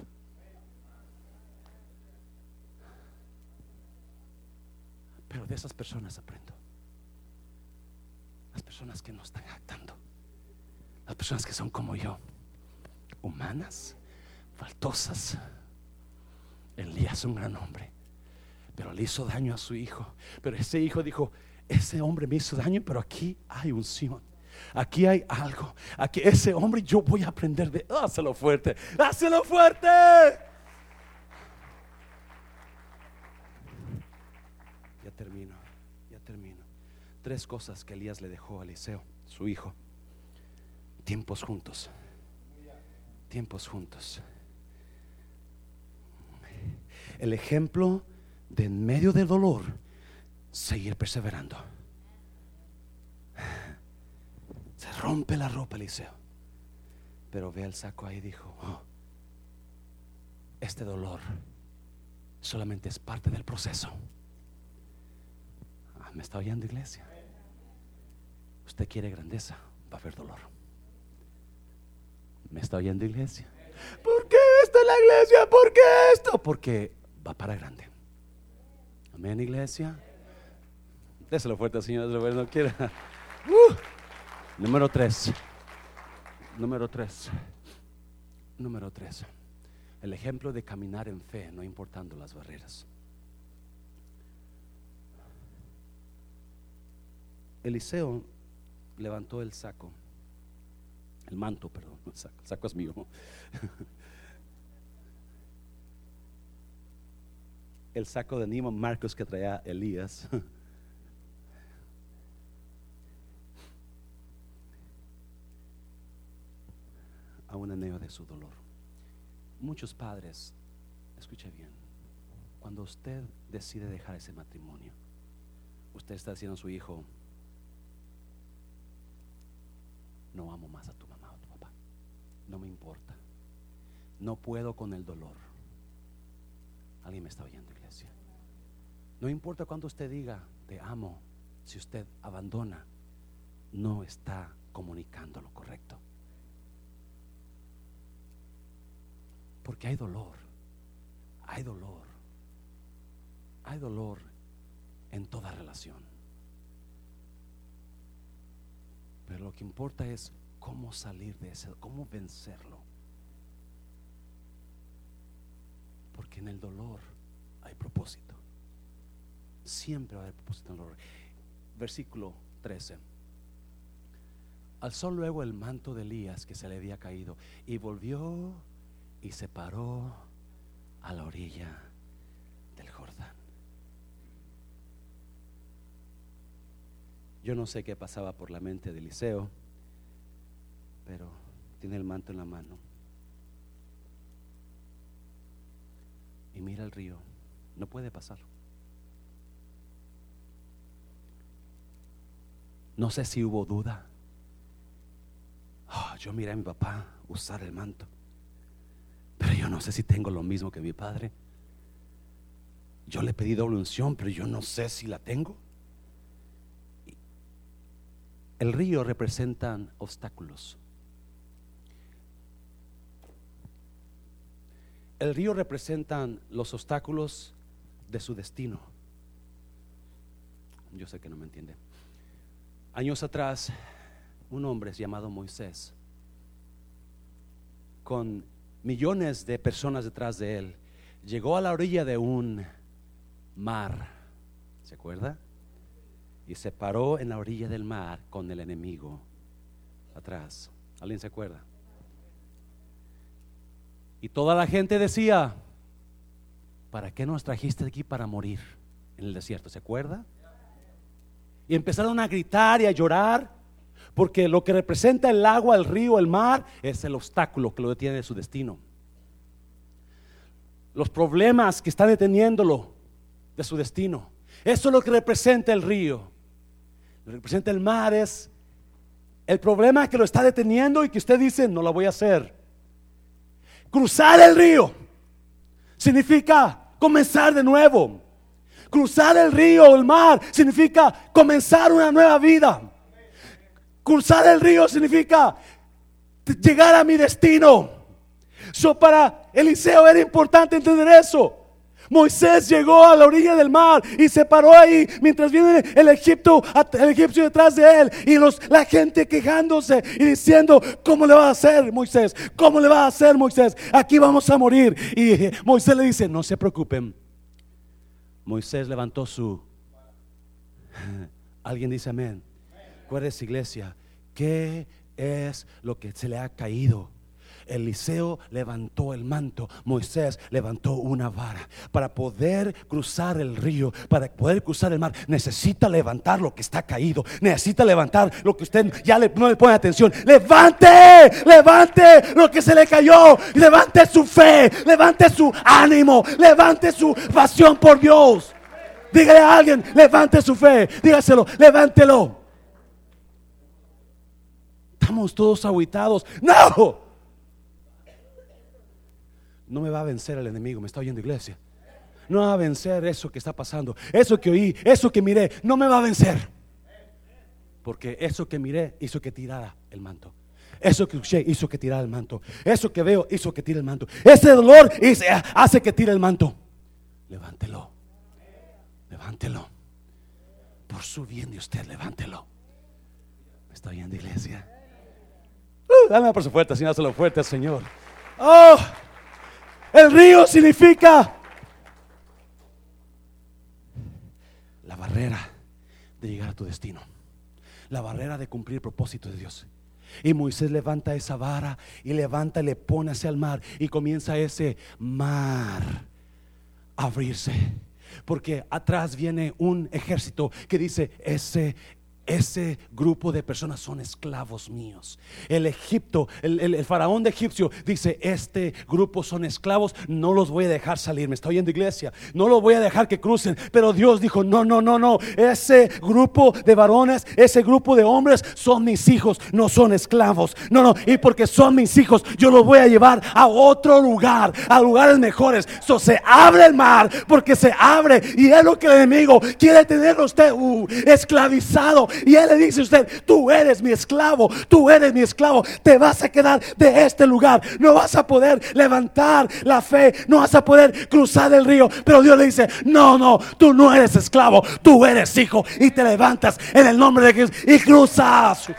Pero de esas personas aprendo. Las personas que no están actando. Las personas que son como yo. Humanas, faltosas. Elías es un gran hombre. Pero le hizo daño a su hijo. Pero ese hijo dijo, ese hombre me hizo daño, pero aquí hay unción. Aquí hay algo. Aquí ese hombre yo voy a aprender de... Hácelo fuerte. Hácelo fuerte. Tres cosas que Elías le dejó a Eliseo, su hijo. Tiempos juntos. Tiempos juntos. El ejemplo de en medio del dolor seguir perseverando. Se rompe la ropa, Eliseo. Pero ve el saco ahí y dijo, "Oh, este dolor solamente es parte del proceso. Ah, ¿Me está oyendo, iglesia? Usted quiere grandeza, va a haber dolor. ¿Me está oyendo, iglesia? ¿Por qué esto en la iglesia? ¿Por qué esto? Porque va para grande. Amén, iglesia. Déselo fuerte, Señor, déselo fuerte, no quiera. Uh. Número tres. Número tres. Número tres. El ejemplo de caminar en fe, no importando las barreras. Eliseo levantó el saco, el manto, perdón, el saco, el saco es mío. El saco de Nimo Marcos que traía Elías. A un anhelo de su dolor. Muchos padres, escuche bien, cuando usted decide dejar ese matrimonio, usted está diciendo a su hijo, no amo más a tu mamá o tu papá, no me importa, no puedo con el dolor. Alguien me está oyendo, iglesia. No importa cuánto usted diga, te amo, si usted abandona, no está comunicando lo correcto. Porque hay dolor, hay dolor, hay dolor en toda relación. Pero lo que importa es cómo salir de ese, cómo vencerlo. Porque en el dolor hay propósito. Siempre va a haber propósito en el dolor. Versículo 13. Alzó luego el manto de Elías que se le había caído y volvió y se paró a la orilla del Jordán. Yo no sé qué pasaba por la mente de Eliseo, pero tiene el manto en la mano. Y mira el río, no puede pasar. No sé si hubo duda. Ah, yo miré a mi papá usar el manto. Pero yo no sé si tengo lo mismo que mi padre. Yo le pedí doble unción, pero yo no sé si la tengo. El río representan obstáculos. El río representan los obstáculos de su destino. Yo sé que no me entiende. Años atrás, un hombre llamado Moisés, con millones de personas detrás de él, llegó a la orilla de un mar, ¿se acuerda? Y se paró en la orilla del mar con el enemigo atrás. ¿Alguien se acuerda? Y toda la gente decía, ¿para qué nos trajiste aquí para morir en el desierto? ¿Se acuerda? Y empezaron a gritar y a llorar porque lo que representa el agua, el río, el mar, es el obstáculo que lo detiene de su destino. Los problemas que están deteniéndolo de su destino. Eso es lo que representa el río. Lo que representa el mar es el problema que lo está deteniendo y que usted dice, no lo voy a hacer. Cruzar el río significa comenzar de nuevo. Cruzar el río el mar significa comenzar una nueva vida. Cruzar el río significa llegar a mi destino. So para Eliseo era importante entender eso. Moisés llegó a la orilla del mar y se paró ahí mientras viene el Egipto, el egipcio detrás de él y los, la gente quejándose y diciendo, ¿cómo le va a hacer Moisés? ¿Cómo le va a hacer Moisés? Aquí vamos a morir. Y Moisés le dice, no se preocupen. Moisés levantó su... Alguien dice amén. Acuérdese iglesia, ¿qué es lo que se le ha caído? Eliseo levantó el manto, Moisés levantó una vara. Para poder cruzar el río, para poder cruzar el mar, necesita levantar lo que está caído, necesita levantar lo que usted ya no le pone atención. Levante, levante lo que se le cayó, levante su fe, levante su ánimo, levante su pasión por Dios. Dígale a alguien, levante su fe, dígaselo, levántelo. Estamos todos aguitados. No, no me va a vencer el enemigo, me está oyendo iglesia. No va a vencer eso que está pasando, eso que oí, eso que miré, no me va a vencer. Porque eso que miré hizo que tirara el manto. Eso que escuché hizo que tirara el manto. Eso que veo hizo que tire el manto. Ese dolor hace que tire el manto. Levántelo. Levántelo. Por su bien de usted, levántelo. Me está oyendo iglesia. Uh, dame por su fuerte, así lo fuerte Señor. Oh. El río significa la barrera de llegar a tu destino. La barrera de cumplir el propósito de Dios. Y Moisés levanta esa vara y levanta y le pone hacia el mar y comienza ese mar a abrirse. Porque atrás viene un ejército que dice, ese ese grupo de personas son esclavos míos. El Egipto, el, faraón de Egipcio dice, este grupo son esclavos, no los voy a dejar salir. Me está oyendo iglesia, no los voy a dejar que crucen. Pero Dios dijo, no, no, no, no. Ese grupo de varones, ese grupo de hombres son mis hijos, no son esclavos. No, no. Y porque son mis hijos, yo los voy a llevar a otro lugar, a lugares mejores. So, se abre el mar porque se abre y es lo que el enemigo quiere tener usted uh, esclavizado y Él le dice a usted, tú eres mi esclavo, tú eres mi esclavo, te vas a quedar de este lugar, no vas a poder levantar la fe, no vas a poder cruzar el río. Pero Dios le dice, no, no, tú no eres esclavo, tú eres hijo y te levantas en el nombre de Jesús y cruzas.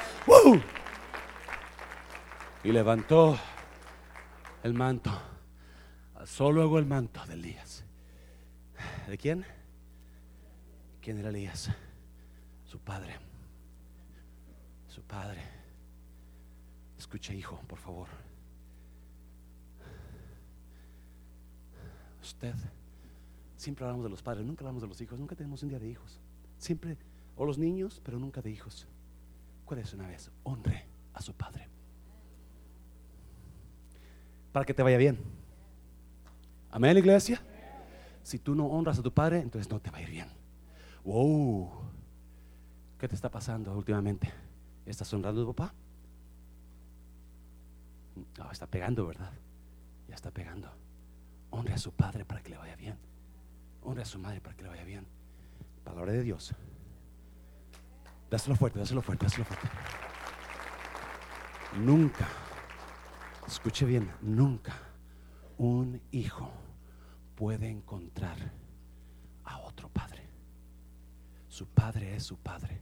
Y levantó el manto, solo luego el manto de Elías. ¿De quién? ¿Quién era Elías? Su padre. Padre. Escuche, hijo, por favor. Usted, siempre hablamos de los padres, nunca hablamos de los hijos, nunca tenemos un día de hijos. Siempre, o los niños, pero nunca de hijos. ¿Cuál es una vez? Honre a su padre. Para que te vaya bien. Amén, iglesia. Si tú no honras a tu padre, entonces no te va a ir bien. Wow. ¿Qué te está pasando últimamente? ¿Estás honrando tu papá? No, está pegando, ¿verdad? Ya está pegando. Honre a su padre para que le vaya bien. Honre a su madre para que le vaya bien. Palabra de Dios. Dáselo fuerte, dáselo fuerte, dáselo fuerte. Nunca, escuche bien, nunca un hijo puede encontrar a otro padre. Su padre es su padre.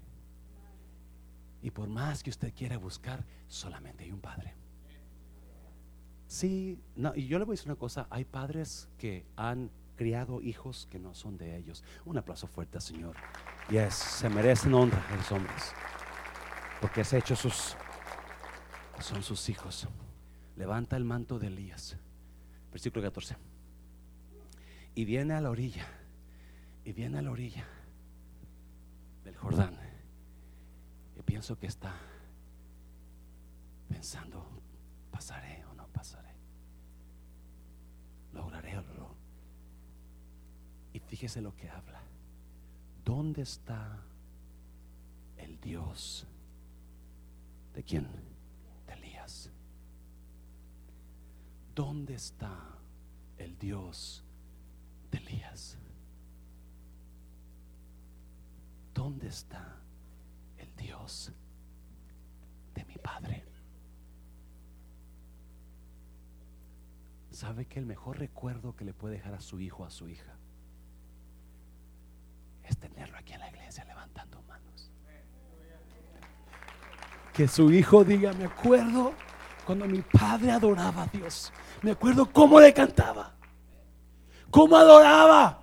Y por más que usted quiera buscar, solamente hay un padre. Sí, no, y yo le voy a decir una cosa, hay padres que han criado hijos que no son de ellos. Un aplauso fuerte, Señor. Yes, se merecen honra los hombres. Porque has hecho sus son sus hijos. Levanta el manto de Elías. Versículo 14. Y viene a la orilla. Y viene a la orilla del Jordán pienso que está pensando, ¿pasaré o no pasaré? ¿Lograré o no? Y fíjese lo que habla. ¿Dónde está el Dios? ¿De quién? De Elías. ¿Dónde está el Dios de Elías? ¿Dónde está Dios de mi Padre. ¿Sabe que el mejor recuerdo que le puede dejar a su hijo o a su hija es tenerlo aquí en la iglesia levantando manos? Que su hijo diga, me acuerdo cuando mi padre adoraba a Dios. Me acuerdo cómo le cantaba, cómo adoraba.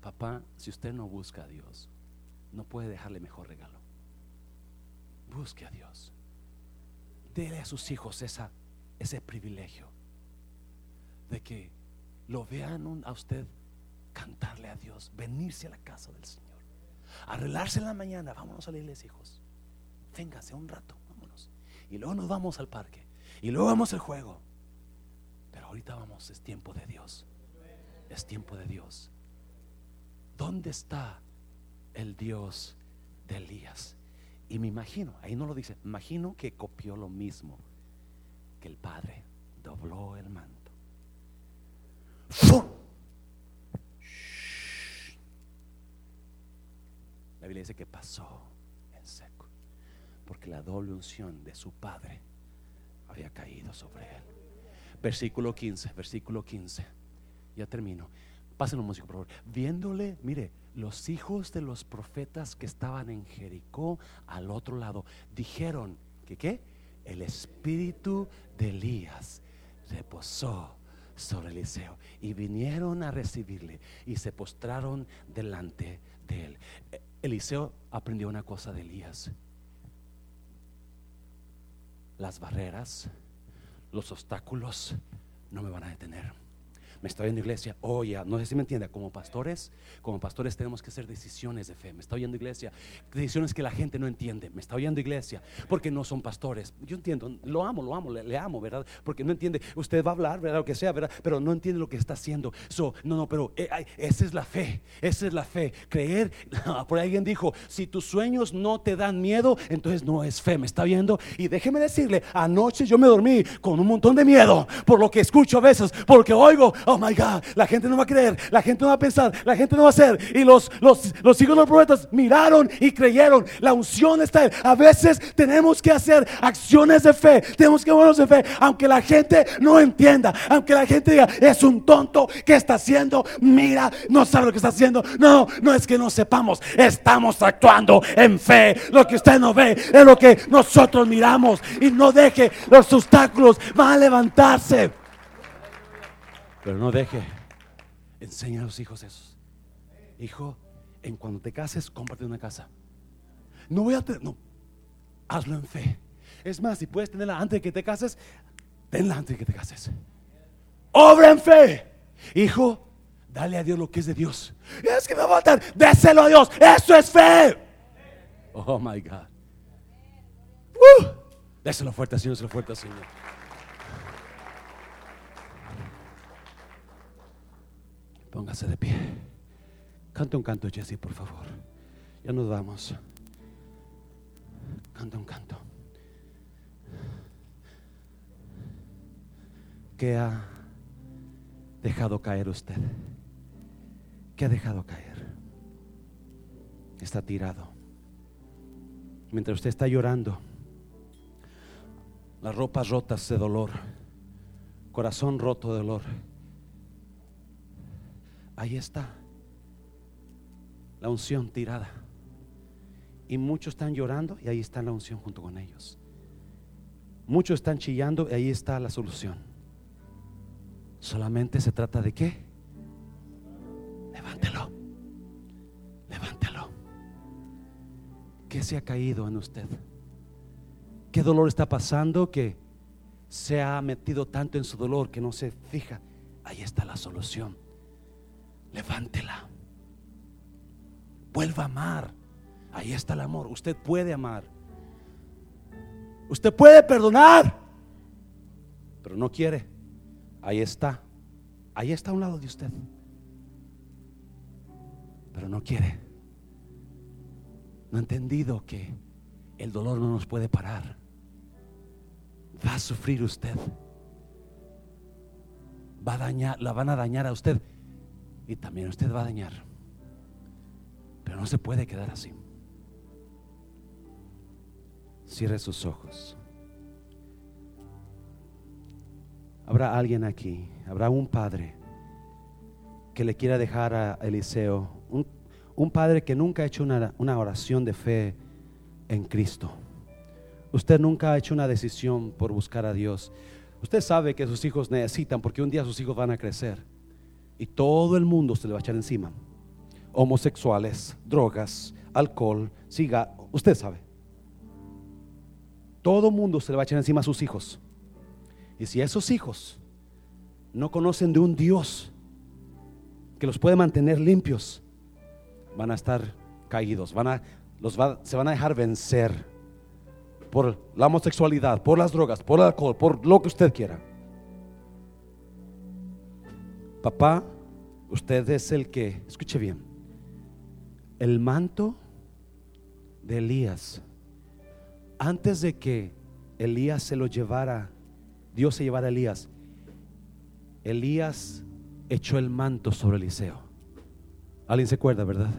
Papá, si usted no busca a Dios, no puede dejarle mejor regalo. busque a Dios. Dele a sus hijos ese privilegio de que lo vean a usted cantarle a Dios, venirse a la casa del Señor, arreglarse en la mañana, vámonos a la iglesia, hijos. Véngase un rato, vámonos. Y luego nos vamos al parque. Y luego vamos al juego. Pero ahorita vamos, es tiempo de Dios. Es tiempo de Dios. ¿Dónde está el Dios de Elías? Y me imagino, ahí no lo dice, imagino que copió lo mismo que el Padre dobló el manto. La Biblia dice que pasó en seco, porque la doble unción de su Padre había caído sobre él. Versículo 15, versículo 15. Ya termino. Pásenlo, músico, por favor. Viéndole, mire, los hijos de los profetas que estaban en Jericó al otro lado dijeron que qué? El espíritu de Elías reposó sobre Eliseo y vinieron a recibirle y se postraron delante de él. Eliseo aprendió una cosa de Elías. Las barreras, los obstáculos no me van a detener me está oyendo iglesia, oye, no sé si me entiende, como pastores, como pastores tenemos que hacer decisiones de fe, me está oyendo iglesia, decisiones que la gente no entiende, me está oyendo iglesia, porque no son pastores, yo entiendo, lo amo, lo amo, le, amo, ¿verdad? Porque no entiende, usted va a hablar, ¿verdad? Lo que sea, ¿verdad? Pero no entiende lo que está haciendo, so, no, no, pero eh, esa es la fe, esa es la fe, creer, por alguien dijo, si tus sueños no te dan miedo, entonces no es fe, me está oyendo, y déjeme decirle, anoche yo me dormí con un montón de miedo, por lo que escucho a veces, porque oigo, oh my God, la gente no va a creer, la gente no va a pensar, la gente no va a hacer. Y los, los, los hijos de los profetas miraron y creyeron. La unción está ahí. A veces tenemos que hacer acciones de fe, tenemos que movernos de fe, aunque la gente no entienda, aunque la gente diga, es un tonto, que está haciendo? Mira, no sabe lo que está haciendo. No, no es que no sepamos, estamos actuando en fe. Lo que usted no ve es lo que nosotros miramos y no deje los obstáculos, van a levantarse. Pero no deje. Enseña a los hijos esos. Hijo, en cuando te cases, cómprate una casa. No voy a tener, no. Hazlo en fe. Es más, si puedes tenerla antes de que te cases, tenla antes de que te cases. Obra en fe. Hijo, dale a Dios lo que es de Dios. Es que me va a déselo a Dios. Eso es fe. Oh my God. Uh, déselo fuerte, Señor, déselo fuerte, Señor. Póngase de pie. Canta un canto, Jesse, por favor. Ya nos vamos. Canta un canto. ¿Qué ha dejado caer usted? ¿Qué ha dejado caer? Está tirado. Mientras usted está llorando, las ropas rotas de dolor, corazón roto de dolor Ahí está la unción tirada. Y muchos están llorando y ahí está la unción junto con ellos. Muchos están chillando y ahí está la solución. Solamente se trata de qué? Levántelo. Levántelo. ¿Qué se ha caído en usted? ¿Qué dolor está pasando que se ha metido tanto en su dolor que no se fija? Ahí está la solución levántela. Vuelva a amar. Ahí está el amor. Usted puede amar. Usted puede perdonar. Pero no quiere. Ahí está. Ahí está a un lado de usted. Pero no quiere. No ha entendido que el dolor no nos puede parar. Va a sufrir usted. Va a dañar, la van a dañar a usted y también usted va a dañar. Pero no se puede quedar así. Cierre sus ojos. Habrá alguien aquí, habrá un padre que le quiera dejar a Eliseo, un, padre que nunca ha hecho una, una oración de fe en Cristo. Usted nunca ha hecho una decisión por buscar a Dios. Usted sabe que sus hijos necesitan porque un día sus hijos van a crecer y todo el mundo se le va a echar encima. Homosexuales, drogas, alcohol, siga, usted sabe. todo mundo se le va a echar encima a sus hijos. Y si esos hijos no conocen de un Dios que los puede mantener limpios, van a estar caídos, van a, los se van a dejar vencer por la homosexualidad, por las drogas, por el alcohol, por lo que usted quiera. Papá, usted es el que, escuche bien, el manto de Elías, antes de que Elías se lo llevara, Dios se llevara a Elías, Elías echó el manto sobre Eliseo. ¿Alguien se acuerda, verdad?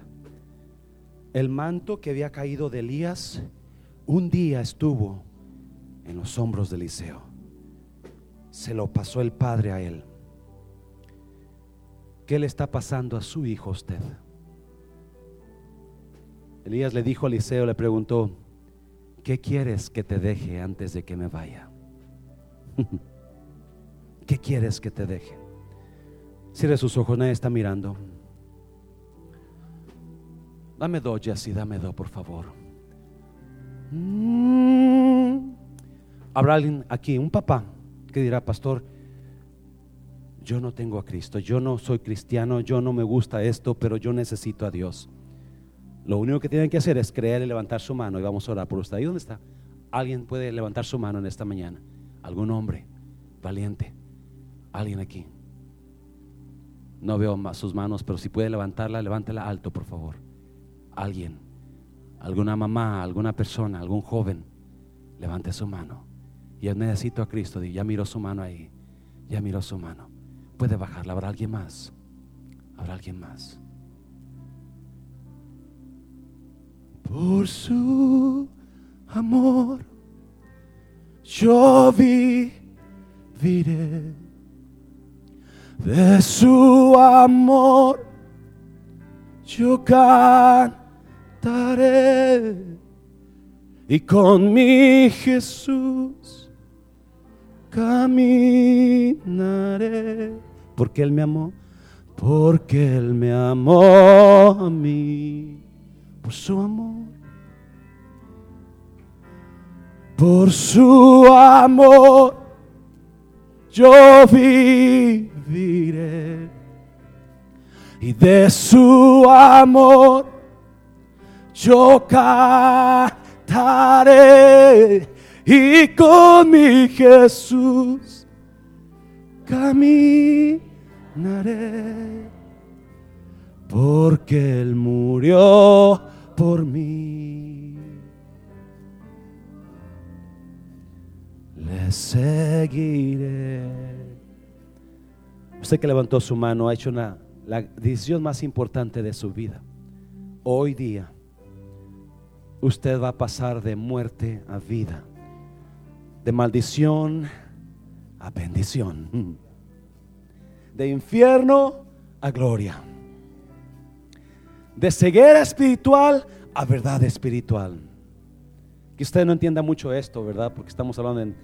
El manto que había caído de Elías un día estuvo en los hombros de Eliseo. Se lo pasó el padre a él. ¿Qué le está pasando a su hijo usted? Elías le dijo a Eliseo, le preguntó, ¿qué quieres que te deje antes de que me vaya? ¿Qué quieres que te deje? Cierre sus ojos, nadie está mirando. Dame dos, Jessy, dame dos, por favor. Mm. Habrá alguien aquí, un papá, que dirá, pastor, yo no tengo a Cristo, yo no soy cristiano, yo no me gusta esto, pero yo necesito a Dios. Lo único que tienen que hacer es creer y levantar su mano y vamos a orar por usted. ¿Y dónde está? Alguien puede levantar su mano en esta mañana. Algún hombre valiente. Alguien aquí. No veo sus manos, pero si puede levantarla, levántela alto, por favor. Alguien. Alguna mamá, alguna persona, algún joven. Levante su mano. Y él necesito a Cristo. Ya miró su mano ahí. Ya miró su mano. Puede bajarla. Habrá alguien más. Habrá alguien más. por su amor yo viviré de su amor yo cantaré y con mi Jesús caminaré porque él me amó porque él me amó a mí. Por su amor. Por su amor. Yo viviré. Y de su amor yo cantaré. Y con mi Jesús porque Él murió por mí. Le seguiré. Usted que levantó su mano ha hecho una, la decisión más importante de su vida. Hoy día, usted va a pasar de muerte a vida, de maldición a bendición, de infierno a gloria de ceguera espiritual a verdad espiritual. Que usted no entienda mucho esto, ¿verdad? Porque estamos hablando en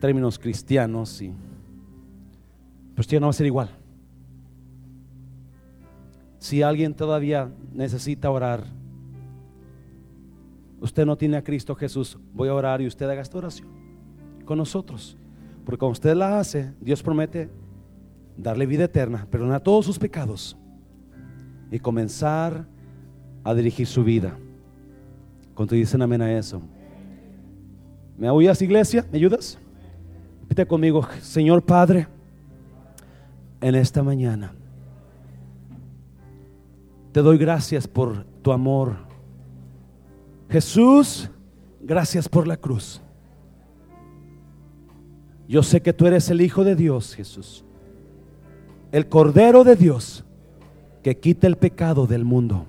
términos cristianos y pues ya no va a ser igual. Si alguien todavía necesita orar, usted no tiene a Cristo Jesús, voy a orar y usted haga esta oración con nosotros. Porque cuando usted la hace, Dios promete darle vida eterna, perdonar todos sus pecados y comenzar a dirigir su vida. Cuando dicen amén a eso. ¿Me oyes, iglesia? ¿Me ayudas? Repite conmigo, Señor Padre, en esta mañana te doy gracias por tu amor. Jesús, gracias por la cruz. Yo sé que tú eres el Hijo de Dios, Jesús. El Cordero de Dios que quita el pecado del mundo.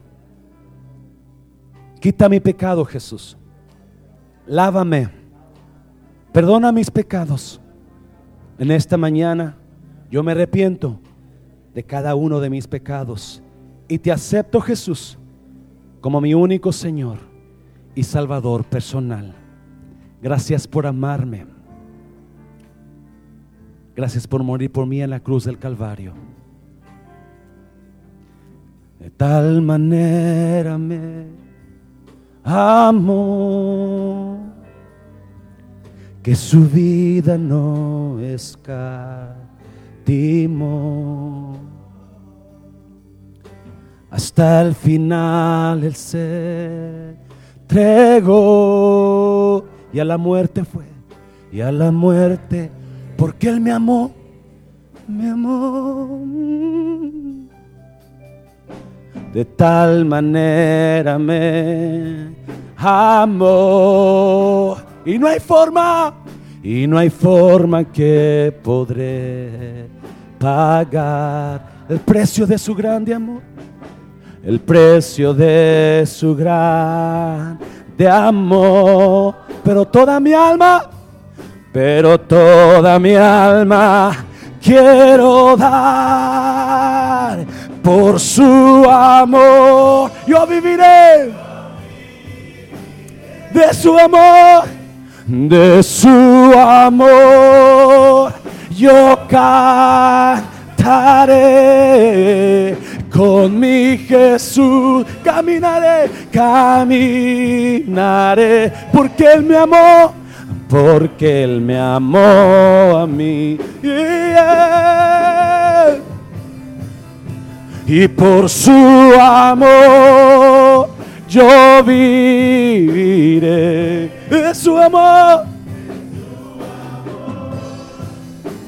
Quita mi pecado, Jesús. Lávame. Perdona mis pecados. En esta mañana yo me arrepiento de cada uno de mis pecados y te acepto, Jesús, como mi único Señor y Salvador personal. Gracias por amarme. Gracias por morir por mí en la cruz del Calvario. De tal manera me amó que su vida no escatimó. Hasta el final él se entregó y a la muerte fue, y a la muerte, porque él me amó, me amó. De tal manera me amó. Y no hay forma, y no hay forma que podré pagar el precio de su grande amor. El precio de su grande amor. Pero toda mi alma, pero toda mi alma quiero dar por su amor. Yo viviré de su amor, de su amor. Yo cantaré con mi Jesús, caminaré, caminaré, porque Él me amó, porque Él me amó a mí. Y por su amor yo viviré. Es su amor.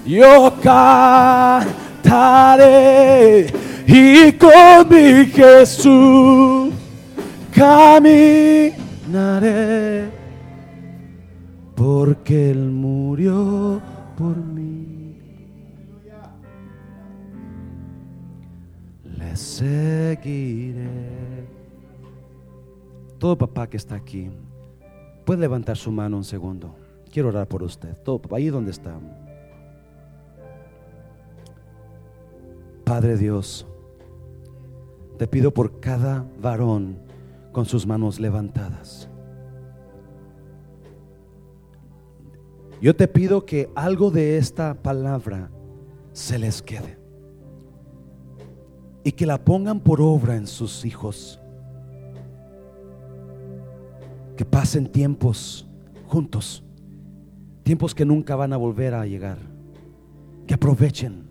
Yo cantaré y con mi Jesús caminaré porque Él murió por mí. Le seguiré. Todo papá que está aquí, puede levantar su mano un segundo. Quiero orar por usted. Todo papá, ahí donde está. Padre Dios, te pido por cada varón con sus manos levantadas. Yo te pido que algo de esta palabra se les quede y que la pongan por obra en sus hijos. Que pasen tiempos juntos, tiempos que nunca van a volver a llegar. Que aprovechen.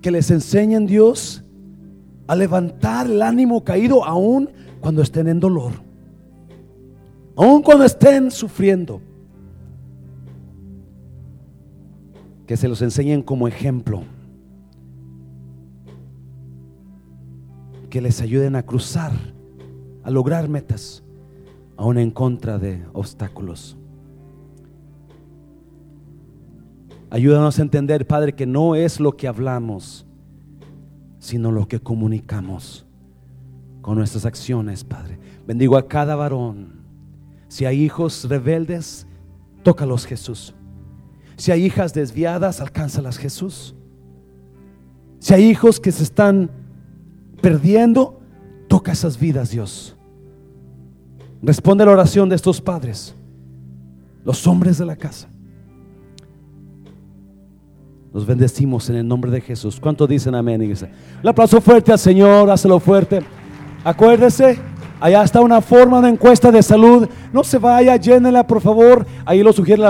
Que les enseñen Dios a levantar el ánimo caído aún cuando estén en dolor. Aún cuando estén sufriendo. Que se los enseñen como ejemplo. que les ayuden a cruzar, a lograr metas, aún en contra de obstáculos. Ayúdanos a entender, Padre, que no es lo que hablamos, sino lo que comunicamos con nuestras acciones, Padre. Bendigo a cada varón. Si hay hijos rebeldes, tócalos, Jesús. Si hay hijas desviadas, alcánzalas, Jesús. Si hay hijos que se están perdiendo, toca esas vidas, Dios. Responde la oración de estos padres, los hombres de la casa. Los bendecimos en el nombre de Jesús. ¿Cuánto dicen amén? Un aplauso fuerte al Señor, hácelo fuerte. Acuérdese, allá está una forma, una encuesta de salud. No se vaya, llénela, por favor. Ahí lo sugiere la